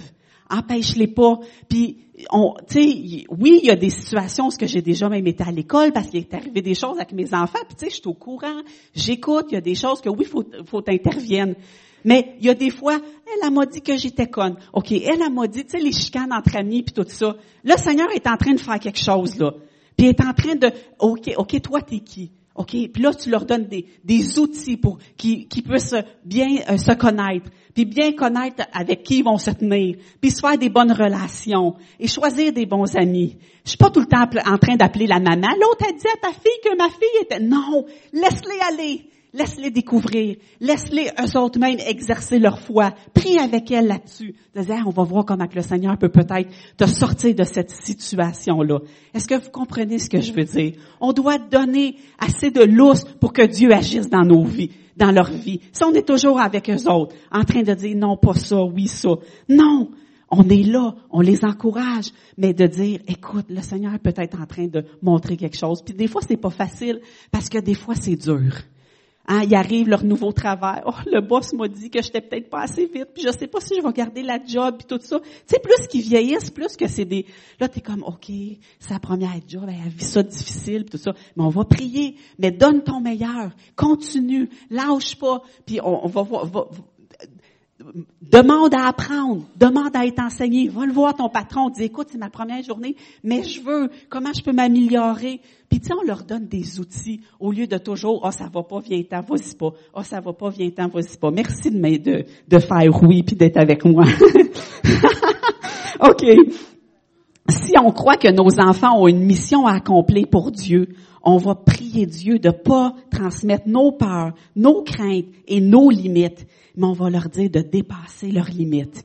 A: Empêche-les pas. Puis, on, oui, il y a des situations où j'ai déjà même été à l'école parce qu'il est arrivé des choses avec mes enfants. Puis, tu sais, je suis au courant. J'écoute. Il y a des choses que oui, faut, faut intervienne. Mais il y a des fois, elle m'a dit que j'étais conne. OK, elle m'a dit, tu sais, les chicanes entre amis puis tout ça. Le Seigneur est en train de faire quelque chose, là. Puis est en train de, OK, OK, toi, t'es qui? OK? Puis là, tu leur donnes des, des outils pour qu'ils puissent bien euh, se connaître, puis bien connaître avec qui ils vont se tenir, puis se faire des bonnes relations et choisir des bons amis. Je suis pas tout le temps en train d'appeler la maman. L'autre a dit à ta fille que ma fille était... Non! Laisse-les aller! Laisse-les découvrir. Laisse-les eux autres même exercer leur foi. Prie avec elles là-dessus. on va voir comment le Seigneur peut peut-être te sortir de cette situation-là. Est-ce que vous comprenez ce que je veux dire? On doit donner assez de lousse pour que Dieu agisse dans nos vies, dans leur vie. Si on est toujours avec eux autres, en train de dire non, pas ça, oui, ça. Non! On est là, on les encourage, mais de dire, écoute, le Seigneur est peut-être en train de montrer quelque chose. Puis des fois, c'est pas facile parce que des fois, c'est dur. Hein, ils arrivent leur nouveau travail. Oh, le boss m'a dit que j'étais peut-être pas assez vite, puis je sais pas si je vais garder la job puis tout ça. Tu sais, plus qu'ils vieillissent, plus que c'est des. Là, t'es comme, ok, c'est la première job, elle vit ça difficile, tout ça. Mais on va prier, mais donne ton meilleur, continue, lâche pas, puis on, va. Demande à apprendre, demande à être enseigné. Va le voir ton patron, dis écoute, c'est ma première journée, mais je veux, comment je peux m'améliorer? Puis tu on leur donne des outils au lieu de toujours, oh, ça va pas, viens-t'en, vas-y pas. Oh, ça va pas, viens-t'en, vas-y pas. Merci de faire oui puis d'être avec moi. OK. Si on croit que nos enfants ont une mission à accomplir pour Dieu, on va prier Dieu de pas transmettre nos peurs, nos craintes et nos limites, mais on va leur dire de dépasser leurs limites.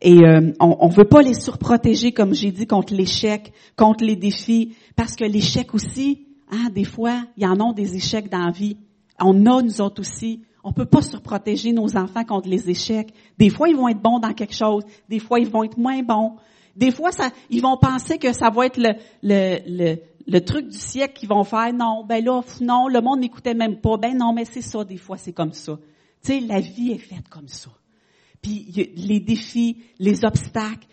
A: Et euh, on ne veut pas les surprotéger, comme j'ai dit, contre l'échec, contre les défis, parce que l'échec aussi, hein, des fois, il y en a des échecs dans la vie. On a, nous autres aussi. On peut pas surprotéger nos enfants contre les échecs. Des fois, ils vont être bons dans quelque chose. Des fois, ils vont être moins bons. Des fois, ça, ils vont penser que ça va être le, le truc du siècle qu'ils vont faire. Non, ben là, non, le monde n'écoutait même pas. Ben non, mais c'est ça, des fois, c'est comme ça. Tu sais, la vie est faite comme ça puis les défis, les obstacles.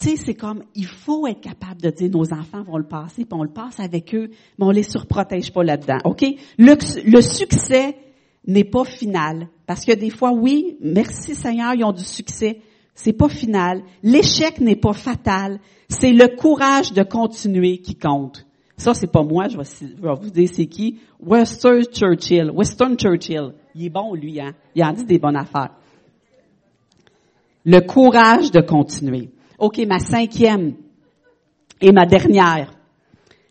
A: Tu sais, c'est comme, il faut être capable de dire, nos enfants vont le passer, puis on le passe avec eux, mais on les surprotège pas là-dedans, OK? Le, succès n'est pas final. Parce que des fois, oui, merci Seigneur, ils ont du succès. C'est pas final. L'échec n'est pas fatal. C'est le courage de continuer qui compte. Ça, c'est pas moi, je vais, je vais vous dire c'est qui. Western Churchill. Western Churchill. Il est bon, lui, hein? Il en dit des bonnes affaires le courage de continuer. OK, ma cinquième et ma dernière.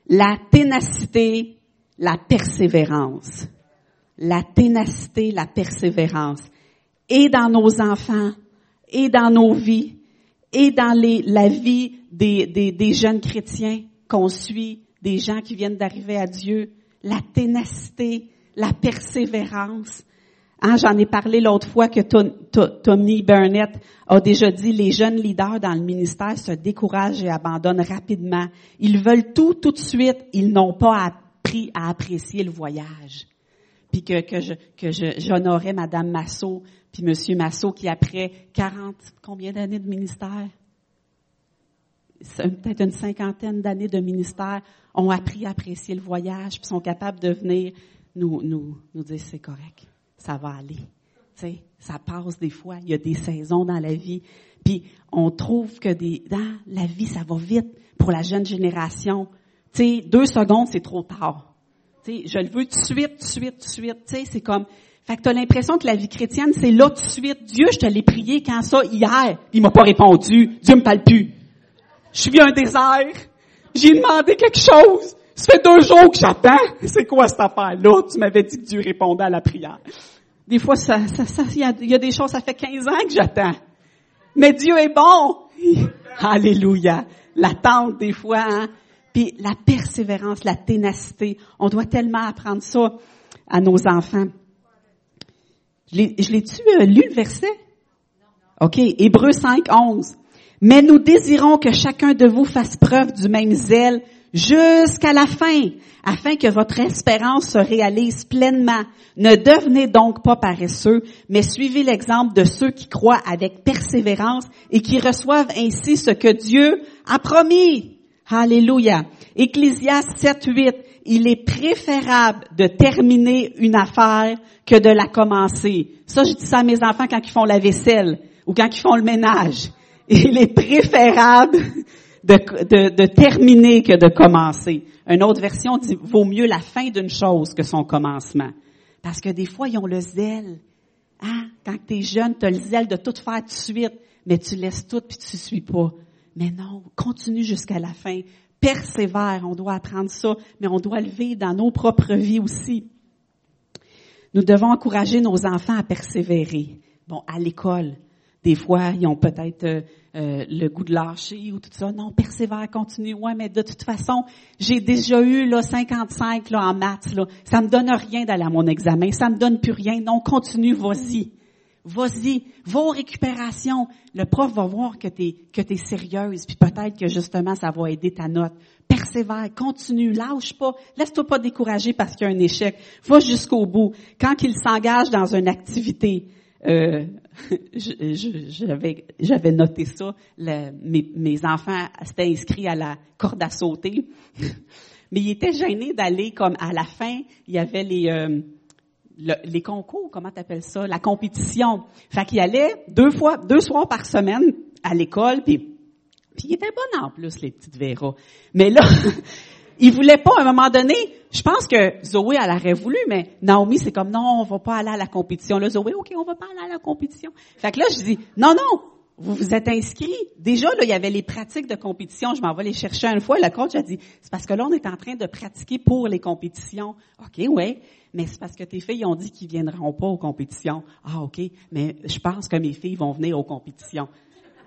A: La ténacité, la persévérance. La ténacité, la persévérance. Et dans nos enfants, et dans nos vies, et dans la vie des jeunes chrétiens qu'on suit, des gens qui viennent d'arriver à Dieu. La ténacité, la persévérance. Hein, J'en ai parlé l'autre fois que Tommy Burnett a déjà dit, les jeunes leaders dans le ministère se découragent et abandonnent rapidement. Ils veulent tout tout de suite. Ils n'ont pas appris à apprécier le voyage. Puis que, que je, que j'honorais Madame Massot, puis Monsieur Massot qui après 40, combien d'années de ministère? peut-être une cinquantaine d'années de ministère, ont appris à apprécier le voyage, puis sont capables de venir nous, nous, nous dire c'est correct ça va aller. sais, ça passe des fois. Il y a des saisons dans la vie. Puis on trouve que des, dans la vie, ça va vite pour la jeune génération. sais, deux secondes, c'est trop tard. sais, je le veux tout de suite, tout de suite, tout de suite. c'est comme. Fait que tu as l'impression que la vie chrétienne, c'est là tout de suite. Dieu, je te l'ai prié quand ça, hier. Il m'a pas répondu. Dieu me parle plus. Je suis un désert. J'ai demandé quelque chose. Ça fait deux jours que j'attends. C'est quoi cette affaire-là? Tu m'avais dit que Dieu répondait à la prière. Des fois, ça, ça, ça, il y, a, des choses, ça fait 15 ans que j'attends. Mais Dieu est bon. Alléluia. L'attente, des fois, hein? Puis la persévérance, la ténacité. On doit tellement apprendre ça à nos enfants. Je l'ai-tu euh, lu le verset? OK. Hébreu 5, 11. Mais nous désirons que chacun de vous fasse preuve du même zèle jusqu'à la fin, afin que votre espérance se réalise pleinement. Ne devenez donc pas paresseux, mais suivez l'exemple de ceux qui croient avec persévérance et qui reçoivent ainsi ce que Dieu a promis. Alléluia. Ecclésiaste 7, 8. Il est préférable de terminer une affaire que de la commencer. Ça, je dis ça à mes enfants quand ils font la vaisselle ou quand ils font le ménage. Il est préférable de, de, terminer que de commencer. Une autre version dit, vaut mieux la fin d'une chose que son commencement. Parce que des fois, ils ont le zèle. Hein? Quand tu es jeune, tu as le zèle de tout faire de suite, mais tu laisses tout puis tu suis pas. Mais non, continue jusqu'à la fin. Persévère, on doit apprendre ça, mais on doit le vivre dans nos propres vies aussi. Nous devons encourager nos enfants à persévérer. Bon, à l'école, des fois, ils ont peut-être euh, euh, le goût de lâcher ou tout ça. Non, persévère, continue. Ouais, mais de toute façon, j'ai déjà eu là 55 là en maths. Là. Ça me donne rien d'aller à mon examen. Ça me donne plus rien. Non, continue, vas-y. Vas-y, va aux récupérations. Le prof va voir que tu es, que es sérieuse, puis peut-être que justement, ça va aider ta note. Persévère, continue, lâche pas, laisse-toi pas décourager parce qu'il y a un échec. Va jusqu'au bout. Quand il s'engage dans une activité, euh, j'avais noté ça. mes, mes enfants s'étaient inscrits à la corde à sauter, mais ils étaient gênés d'aller comme à la fin. Il y avait les euh, les concours, comment t'appelles ça, la compétition. Fait qu'ils allaient deux fois, deux soirs par semaine à l'école, puis puis ils étaient bons en plus les petites Véras. Mais là, il voulait pas, à un moment donné, je pense que Zoé, elle aurait voulu, mais Naomi, c'est comme, non, on va pas aller à la compétition. Là, Zoé, OK, on va pas aller à la compétition. Fait que là, je dis, non, non, vous vous êtes inscrits. Déjà, là, il y avait les pratiques de compétition. Je m'en vais les chercher une fois. Le coach a dit, c'est parce que là, on est en train de pratiquer pour les compétitions. OK, ouais. Mais c'est parce que tes filles ont dit qu'ils viendront pas aux compétitions. Ah, OK. Mais je pense que mes filles vont venir aux compétitions.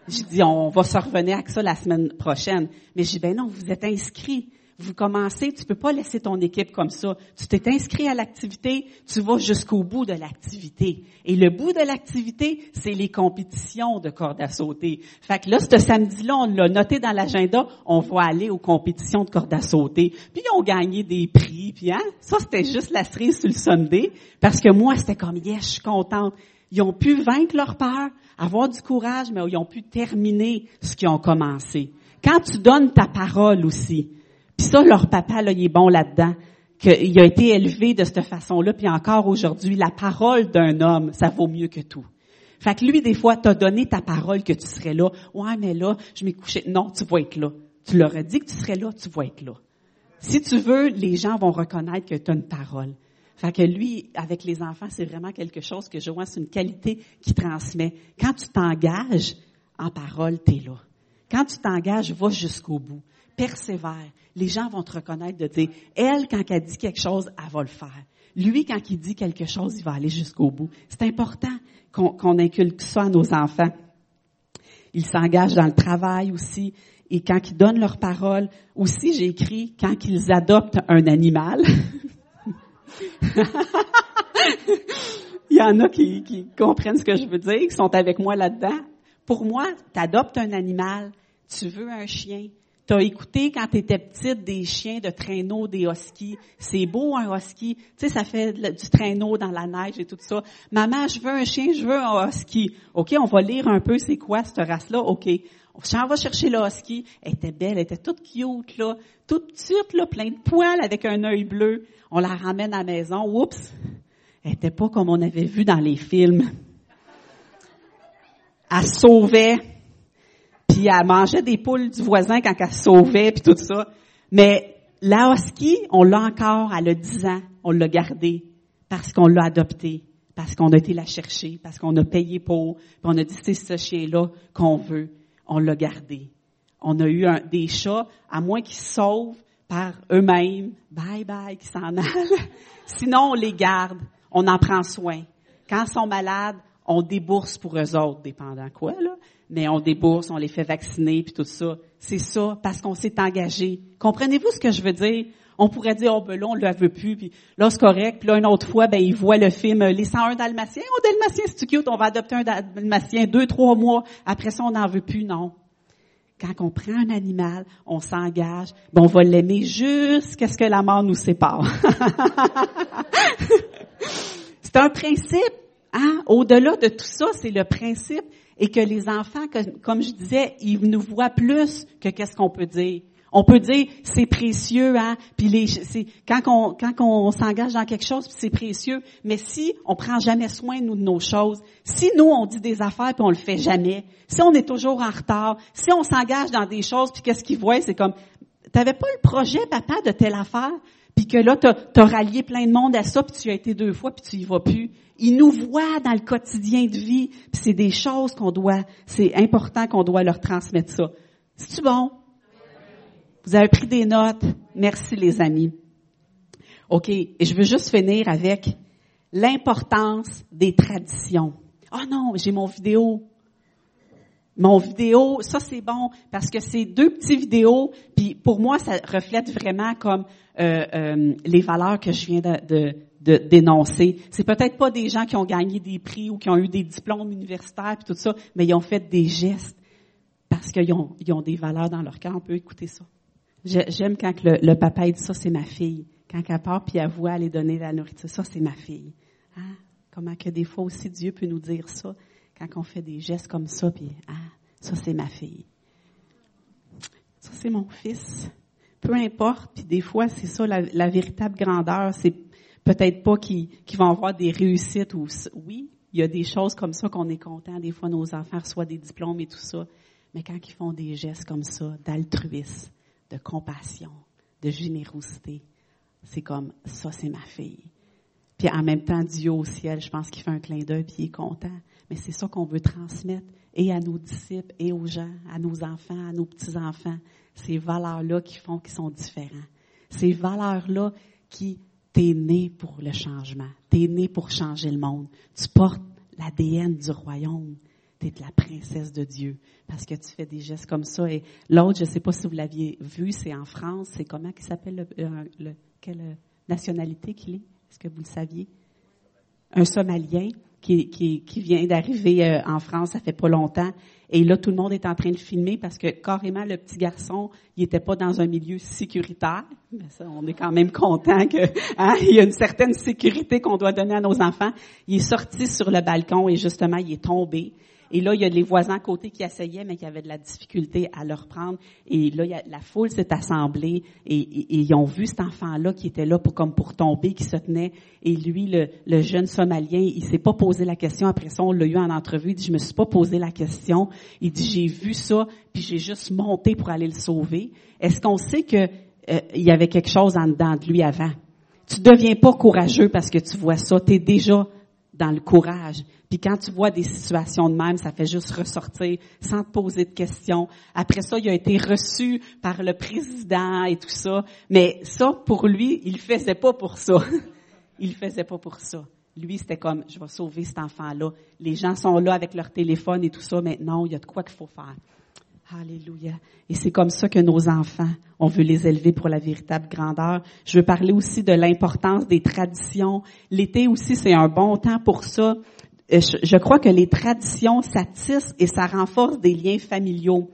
A: Je dis, on va se revenir avec ça la semaine prochaine. Mais je dis, ben non, vous êtes inscrits vous commencez, tu peux pas laisser ton équipe comme ça. Tu t'es inscrit à l'activité, tu vas jusqu'au bout de l'activité. Et le bout de l'activité, c'est les compétitions de corde à sauter. Fait que là, ce samedi-là, on l'a noté dans l'agenda, on va aller aux compétitions de corde à sauter. Puis ils ont gagné des prix, puis hein, ça c'était juste la cerise sur le Sunday, parce que moi, c'était comme, yes, je suis contente. Ils ont pu vaincre leur peur, avoir du courage, mais ils ont pu terminer ce qu'ils ont commencé. Quand tu donnes ta parole aussi, puis ça, leur papa, là, il est bon là-dedans. Qu'il a été élevé de cette façon-là, puis encore aujourd'hui, la parole d'un homme, ça vaut mieux que tout. Fait que lui, des fois, t'as donné ta parole que tu serais là. Ouais, mais là, je m'ai couché. Non, tu vas être là. Tu leur as dit que tu serais là, tu vas être là. Si tu veux, les gens vont reconnaître que tu as une parole. Fait que lui, avec les enfants, c'est vraiment quelque chose que je vois, c'est une qualité qui transmet. Quand tu t'engages en parole, tu es là. Quand tu t'engages, va jusqu'au bout persévère, les gens vont te reconnaître de dire, elle, quand elle dit quelque chose, elle va le faire. Lui, quand il dit quelque chose, il va aller jusqu'au bout. C'est important qu'on inculque ça à nos enfants. Ils s'engagent dans le travail aussi. Et quand ils donnent leur parole, aussi j'ai écrit quand ils adoptent un animal. Il y en a qui, qui, comprennent ce que je veux dire, qui sont avec moi là-dedans. Pour moi, tu adoptes un animal, tu veux un chien, tu as écouté quand tu étais petite des chiens de traîneau, des huskies. C'est beau un husky. Tu sais, ça fait du traîneau dans la neige et tout ça. Maman, je veux un chien, je veux un husky. OK, on va lire un peu c'est quoi cette race-là. OK. On va chercher le husky. Elle était belle, elle était toute cute, là. Toute petite, là, plein de poils avec un œil bleu. On la ramène à la maison. Oups! Elle était pas comme on avait vu dans les films. Elle sauvait puis elle mangeait des poules du voisin quand elle sauvait, puis tout ça. Mais la on l'a encore, elle a 10 ans, on l'a gardée parce qu'on l'a adoptée, parce qu'on a été la chercher, parce qu'on a payé pour, puis on a dit c'est ce chien-là qu'on veut, on l'a gardé. On a eu des chats, à moins qu'ils se sauvent par eux-mêmes, bye bye, qu'ils s'en allent. Sinon, on les garde, on en prend soin. Quand ils sont malades, on débourse pour eux autres, dépendant quoi, là mais on débourse, on les fait vacciner, puis tout ça. C'est ça, parce qu'on s'est engagé. Comprenez-vous ce que je veux dire? On pourrait dire, oh ben là, on ne le veut plus, puis là, c'est correct. Puis là, une autre fois, ben, ils voient le film Les 101 Dalmatiens. Oh, Dalmatien, c'est cute, on va adopter un Dalmatien deux, trois mois. Après ça, on n'en veut plus, non. Quand on prend un animal, on s'engage, ben, on va l'aimer jusqu'à ce que la mort nous sépare. c'est un principe, hein? Au-delà de tout ça, c'est le principe et que les enfants, comme je disais, ils nous voient plus que qu'est-ce qu'on peut dire. On peut dire c'est précieux, hein? Puis les, c'est quand on quand s'engage dans quelque chose, c'est précieux. Mais si on prend jamais soin nous de nos choses, si nous on dit des affaires puis on le fait jamais, si on est toujours en retard, si on s'engage dans des choses puis qu'est-ce qu'ils voient, c'est comme t'avais pas le projet papa de telle affaire, puis que là t'as as rallié plein de monde à ça puis tu as été deux fois puis tu y vas plus. Ils nous voient dans le quotidien de vie, puis c'est des choses qu'on doit, c'est important qu'on doit leur transmettre ça. C'est bon? Vous avez pris des notes. Merci les amis. OK, et je veux juste finir avec l'importance des traditions. Oh non, j'ai mon vidéo. Mon vidéo, ça c'est bon parce que c'est deux petits vidéos, puis pour moi ça reflète vraiment comme euh, euh, les valeurs que je viens de, de, de dénoncer. C'est peut-être pas des gens qui ont gagné des prix ou qui ont eu des diplômes universitaires puis tout ça, mais ils ont fait des gestes parce qu'ils ont, ils des valeurs dans leur cœur. On peut écouter ça. J'aime quand le, papa dit ça, c'est ma fille. Quand elle part puis elle voit aller donner la nourriture, ça, c'est ma fille. Hein? Comment que des fois aussi Dieu peut nous dire ça quand on fait des gestes comme ça, puis ah, ça, c'est ma fille. Ça, c'est mon fils. Peu importe, puis des fois, c'est ça, la, véritable grandeur, c'est peut-être pas qu'ils vont avoir des réussites ou oui, il y a des choses comme ça qu'on est content. Des fois, nos enfants reçoivent des diplômes et tout ça. Mais quand ils font des gestes comme ça, d'altruisme, de compassion, de générosité. C'est comme ça, c'est ma fille. Puis en même temps, Dieu au ciel, je pense qu'il fait un clin d'œil puis il est content. Mais c'est ça qu'on veut transmettre et à nos disciples et aux gens, à nos enfants, à nos petits-enfants. Ces valeurs-là qui font qu'ils sont différents. Ces valeurs-là qui, t'es né pour le changement. T'es né pour changer le monde. Tu portes l'ADN du royaume tu es la princesse de Dieu parce que tu fais des gestes comme ça. Et l'autre, je ne sais pas si vous l'aviez vu, c'est en France. C'est comment qui s'appelle le, euh, quelle nationalité qu'il est? Est-ce que vous le saviez? Un Somalien qui, qui, qui vient d'arriver euh, en France, ça fait pas longtemps. Et là, tout le monde est en train de filmer parce que carrément, le petit garçon, il était pas dans un milieu sécuritaire. Mais ça, on est quand même content que hein, il y a une certaine sécurité qu'on doit donner à nos enfants. Il est sorti sur le balcon et justement, il est tombé. Et là, il y a les voisins à côté qui essayaient, mais qui avaient de la difficulté à le reprendre. Et là, la foule s'est assemblée et, ils ont vu cet enfant-là qui était là pour, comme pour tomber, qui se tenait. Et lui, le, jeune Somalien, il s'est pas posé la question. Après ça, on l'a eu en entrevue. Il dit, je me suis pas posé la question. Il dit, j'ai vu ça, puis j'ai juste monté pour aller le sauver. Est-ce qu'on sait que euh, il y avait quelque chose en dedans de lui avant? Tu deviens pas courageux parce que tu vois ça. Tu es déjà dans le courage. Puis quand tu vois des situations de même, ça fait juste ressortir sans te poser de questions. Après ça, il a été reçu par le président et tout ça. Mais ça, pour lui, il faisait pas pour ça. il faisait pas pour ça. Lui, c'était comme, je vais sauver cet enfant-là. Les gens sont là avec leur téléphone et tout ça. Maintenant, il y a de quoi qu'il faut faire. Alléluia. Et c'est comme ça que nos enfants, on veut les élever pour la véritable grandeur. Je veux parler aussi de l'importance des traditions. L'été aussi, c'est un bon temps pour ça. Euh, je crois que les traditions, ça et ça renforce des liens familiaux.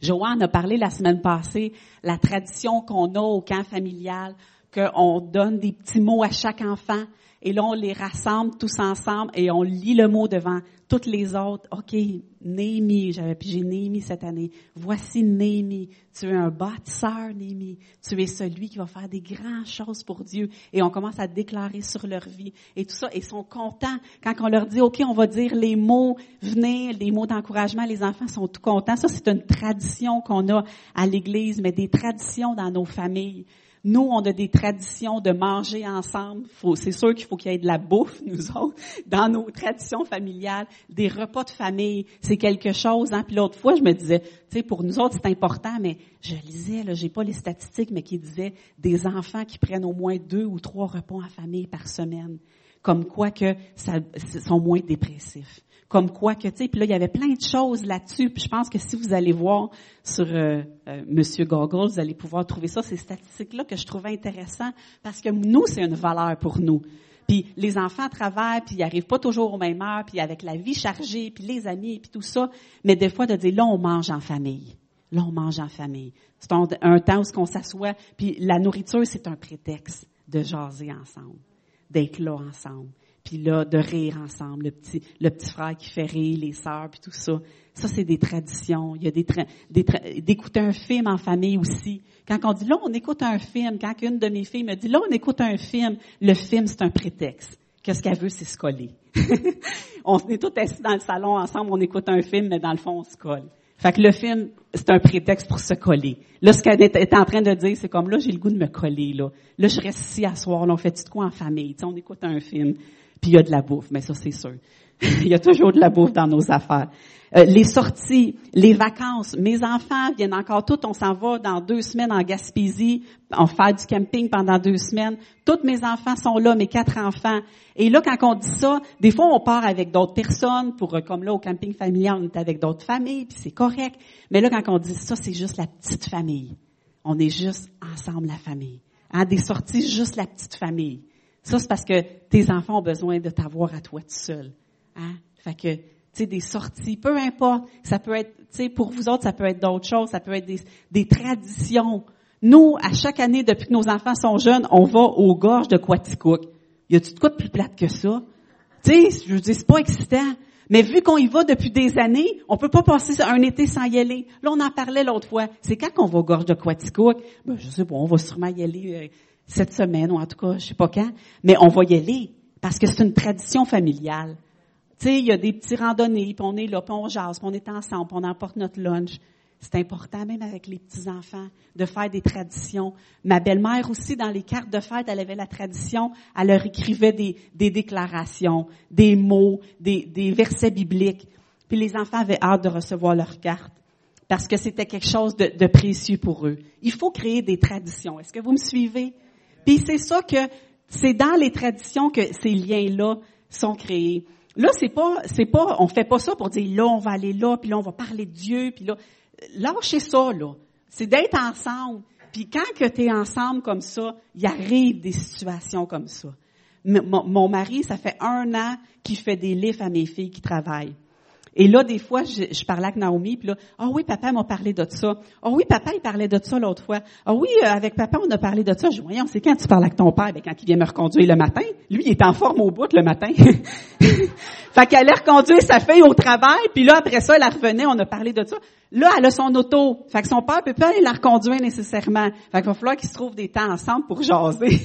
A: Joanne a parlé la semaine passée, la tradition qu'on a au camp familial, qu'on donne des petits mots à chaque enfant, et là, on les rassemble tous ensemble et on lit le mot devant toutes les autres. OK, Némi, j'avais j'ai Némi cette année. Voici Némi. Tu es un bâtisseur, Némi. Tu es celui qui va faire des grandes choses pour Dieu. Et on commence à déclarer sur leur vie et tout ça. Et ils sont contents quand on leur dit, OK, on va dire les mots, venez, les mots d'encouragement. Les enfants sont tout contents. Ça, c'est une tradition qu'on a à l'Église, mais des traditions dans nos familles. Nous, on a des traditions de manger ensemble. c'est sûr qu'il faut qu'il y ait de la bouffe, nous autres, dans nos traditions familiales. Des repas de famille, c'est quelque chose. Hein? Puis l'autre fois, je me disais, tu sais, pour nous autres, c'est important, mais je lisais, là, j'ai pas les statistiques, mais qui disaient des enfants qui prennent au moins deux ou trois repas en famille par semaine. Comme quoi que ça, sont moins dépressifs comme quoi que, tu sais, puis là, il y avait plein de choses là-dessus. Puis je pense que si vous allez voir sur euh, euh, Monsieur Gogol, vous allez pouvoir trouver ça, ces statistiques-là que je trouvais intéressant parce que nous, c'est une valeur pour nous. Puis les enfants travaillent, puis ils arrivent pas toujours au même heure, puis avec la vie chargée, puis les amis, puis tout ça. Mais des fois, de dire, là, on mange en famille. Là, on mange en famille. C'est un, un temps où on s'assoit, puis la nourriture, c'est un prétexte de jaser ensemble, d'être là ensemble puis là, de rire ensemble, le petit, le petit frère qui fait rire, les sœurs, puis tout ça. Ça, c'est des traditions. Il y a des, des d'écouter un film en famille aussi. Quand on dit, là, on écoute un film, quand une de mes filles me dit, là, on écoute un film, le film, c'est un prétexte. Qu'est-ce qu'elle veut, c'est se coller. on est tous assis dans le salon ensemble, on écoute un film, mais dans le fond, on se colle. Fait que le film, c'est un prétexte pour se coller. Là, ce qu'elle est en train de dire, c'est comme là, j'ai le goût de me coller, là. Là, je reste ici à soir, là, on fait tout quoi en famille? on écoute un film, puis il y a de la bouffe, mais ça, c'est sûr. il y a toujours de la bouffe dans nos affaires. Euh, les sorties, les vacances. Mes enfants viennent encore toutes. On s'en va dans deux semaines en Gaspésie. On fait du camping pendant deux semaines. Tous mes enfants sont là, mes quatre enfants. Et là, quand on dit ça, des fois, on part avec d'autres personnes. Pour euh, comme là, au camping familial, on est avec d'autres familles, puis c'est correct. Mais là, quand on dit ça, c'est juste la petite famille. On est juste ensemble, la famille. Hein, des sorties, juste la petite famille. Ça, c'est parce que tes enfants ont besoin de t'avoir à toi tout seul. Hein? Fait que, tu sais, des sorties, peu importe. Ça peut être, tu sais, pour vous autres, ça peut être d'autres choses. Ça peut être des, des traditions. Nous, à chaque année, depuis que nos enfants sont jeunes, on va aux gorges de Quaticook. Y a-tu de quoi de plus plate que ça? Tu sais, je veux dire, c'est pas excitant. Mais vu qu'on y va depuis des années, on peut pas passer un été sans y aller. Là, on en parlait l'autre fois. C'est quand qu'on va aux gorges de Quaticook? Ben, je sais pas, on va sûrement y aller euh, cette semaine, ou en tout cas, je sais pas quand. Mais on va y aller. Parce que c'est une tradition familiale. Tu sais, il y a des petits randonnées, puis on est là, puis on jase, puis on est ensemble, puis on emporte notre lunch. C'est important, même avec les petits-enfants, de faire des traditions. Ma belle-mère aussi, dans les cartes de fête, elle avait la tradition, elle leur écrivait des, des déclarations, des mots, des, des versets bibliques. Puis les enfants avaient hâte de recevoir leurs cartes parce que c'était quelque chose de, de, précieux pour eux. Il faut créer des traditions. Est-ce que vous me suivez? Puis c'est ça que c'est dans les traditions que ces liens-là sont créés. Là, c'est pas, c'est pas, on fait pas ça pour dire là, on va aller là, puis là, on va parler de Dieu, puis là, lâchez ça, là. C'est d'être ensemble. Puis quand que tu es ensemble comme ça, il arrive des situations comme ça. mon mari, ça fait un an qu'il fait des livres à mes filles qui travaillent. Et là, des fois, je, parlais avec Naomi, puis là, ah oui, papa m'a parlé de ça. Ah oui, papa, il parlait de ça l'autre fois. Ah oui, euh, avec papa, on a parlé de ça. Je dis, voyons, c'est quand tu parles avec ton père? Ben, quand il vient me reconduire le matin? Lui, il est en forme au bout le matin. fait qu'elle allait reconduire sa fille au travail, puis là, après ça, elle revenait, on a parlé de ça. Là, elle a son auto. Fait que son père peut pas aller la reconduire nécessairement. Fait qu'il va falloir qu'ils se trouvent des temps ensemble pour jaser.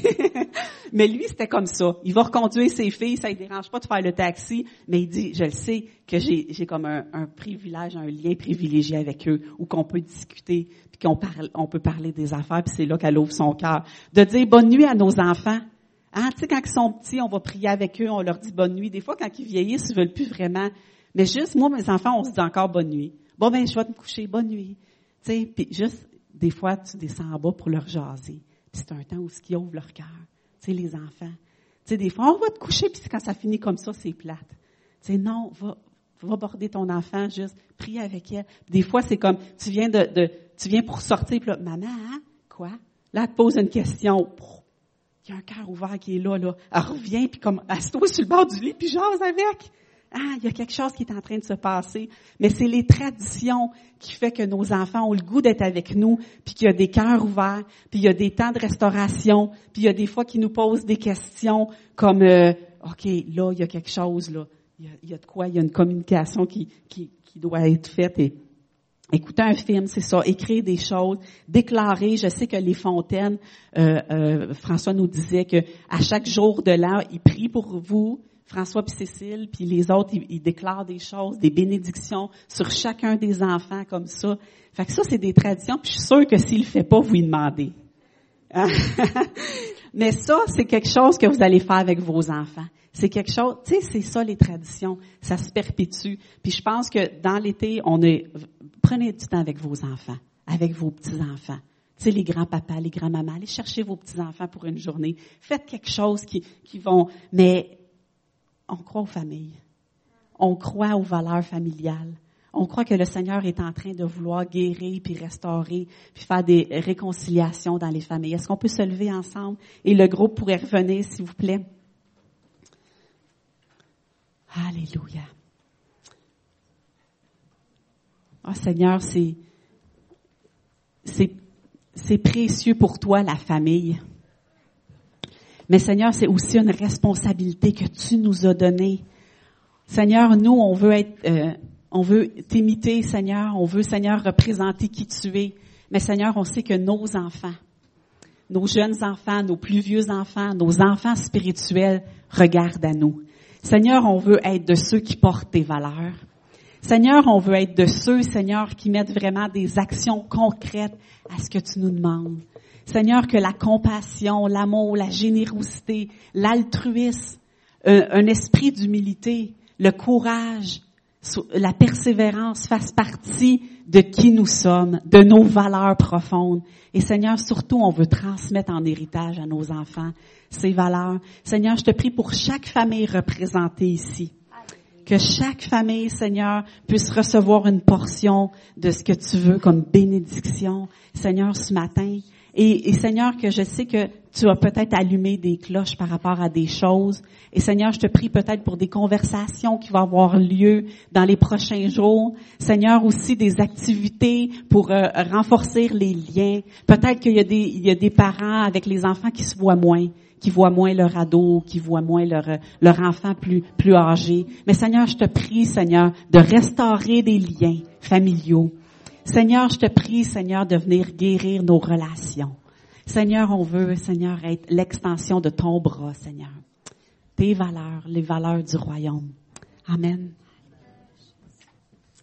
A: mais lui, c'était comme ça. Il va reconduire ses filles, ça ne dérange pas de faire le taxi, mais il dit, je le sais, que j'ai, comme un, un, privilège, un lien privilégié avec eux, où qu'on peut discuter, puis qu'on parle, on peut parler des affaires, puis c'est là qu'elle ouvre son cœur. De dire bonne nuit à nos enfants. Hein, tu sais, quand ils sont petits, on va prier avec eux, on leur dit bonne nuit. Des fois, quand ils vieillissent, ils veulent plus vraiment. Mais juste, moi, mes enfants, on se dit encore bonne nuit. Bon, ben, je vais te coucher, bonne nuit. Tu sais, puis juste, des fois, tu descends en bas pour leur jaser. Puis c'est un temps où ils ouvrent leur cœur. Tu sais, les enfants. Tu sais, des fois, on va te coucher, puis quand ça finit comme ça, c'est plate. Tu sais, non, va, va border ton enfant, juste prie avec elle. Des fois, c'est comme, tu viens de, de tu viens pour sortir, puis là, maman, hein? quoi? Là, elle te pose une question. Il y a un cœur ouvert qui est là, là. Elle revient, puis comme, elle se sur le bord du lit, puis jase avec. Ah, il y a quelque chose qui est en train de se passer. Mais c'est les traditions qui fait que nos enfants ont le goût d'être avec nous, puis qu'il y a des cœurs ouverts, puis il y a des temps de restauration, puis il y a des fois qui nous posent des questions comme, euh, OK, là, il y a quelque chose, là. Il y a, de quoi, il y a une communication qui, qui, qui doit être faite. Et écouter un film, c'est ça, écrire des choses, déclarer. Je sais que les fontaines, euh, euh, François nous disait que à chaque jour de l'an, il prie pour vous, François puis Cécile, puis les autres, ils, déclarent des choses, des bénédictions sur chacun des enfants comme ça. Fait que ça, c'est des traditions, puis je suis sûre que s'il le fait pas, vous lui demandez. Hein? Mais ça, c'est quelque chose que vous allez faire avec vos enfants. C'est quelque chose, tu sais, c'est ça les traditions, ça se perpétue. Puis je pense que dans l'été, on est, prenez du temps avec vos enfants, avec vos petits-enfants. Tu sais, les grands-papas, les grands-mamans, allez chercher vos petits-enfants pour une journée. Faites quelque chose qui, qui vont, mais on croit aux familles. On croit aux valeurs familiales. On croit que le Seigneur est en train de vouloir guérir, puis restaurer, puis faire des réconciliations dans les familles. Est-ce qu'on peut se lever ensemble? Et le groupe pourrait revenir, s'il vous plaît. Alléluia. Oh Seigneur, c'est, précieux pour toi, la famille. Mais Seigneur, c'est aussi une responsabilité que tu nous as donnée. Seigneur, nous, on veut être, euh, on veut t'imiter, Seigneur. On veut, Seigneur, représenter qui tu es. Mais Seigneur, on sait que nos enfants, nos jeunes enfants, nos plus vieux enfants, nos enfants spirituels regardent à nous. Seigneur, on veut être de ceux qui portent tes valeurs. Seigneur, on veut être de ceux, Seigneur, qui mettent vraiment des actions concrètes à ce que tu nous demandes. Seigneur, que la compassion, l'amour, la générosité, l'altruisme, un, esprit d'humilité, le courage, la persévérance fassent partie de qui nous sommes, de nos valeurs profondes. Et Seigneur, surtout, on veut transmettre en héritage à nos enfants ces valeurs. Seigneur, je te prie pour chaque famille représentée ici. Que chaque famille, Seigneur, puisse recevoir une portion de ce que tu veux comme bénédiction, Seigneur, ce matin. Et, Seigneur, que je sais que tu as peut-être allumé des cloches par rapport à des choses. Et Seigneur, je te prie peut-être pour des conversations qui vont avoir lieu dans les prochains jours. Seigneur, aussi des activités pour euh, renforcer les liens. Peut-être qu'il y a des, y a des parents avec les enfants qui se voient moins qui voient moins leur ado, qui voient moins leur, leur enfant plus, plus âgé. Mais Seigneur, je te prie, Seigneur, de restaurer des liens familiaux. Seigneur, je te prie, Seigneur, de venir guérir nos relations. Seigneur, on veut, Seigneur, être l'extension de ton bras, Seigneur. Tes valeurs, les valeurs du royaume. Amen.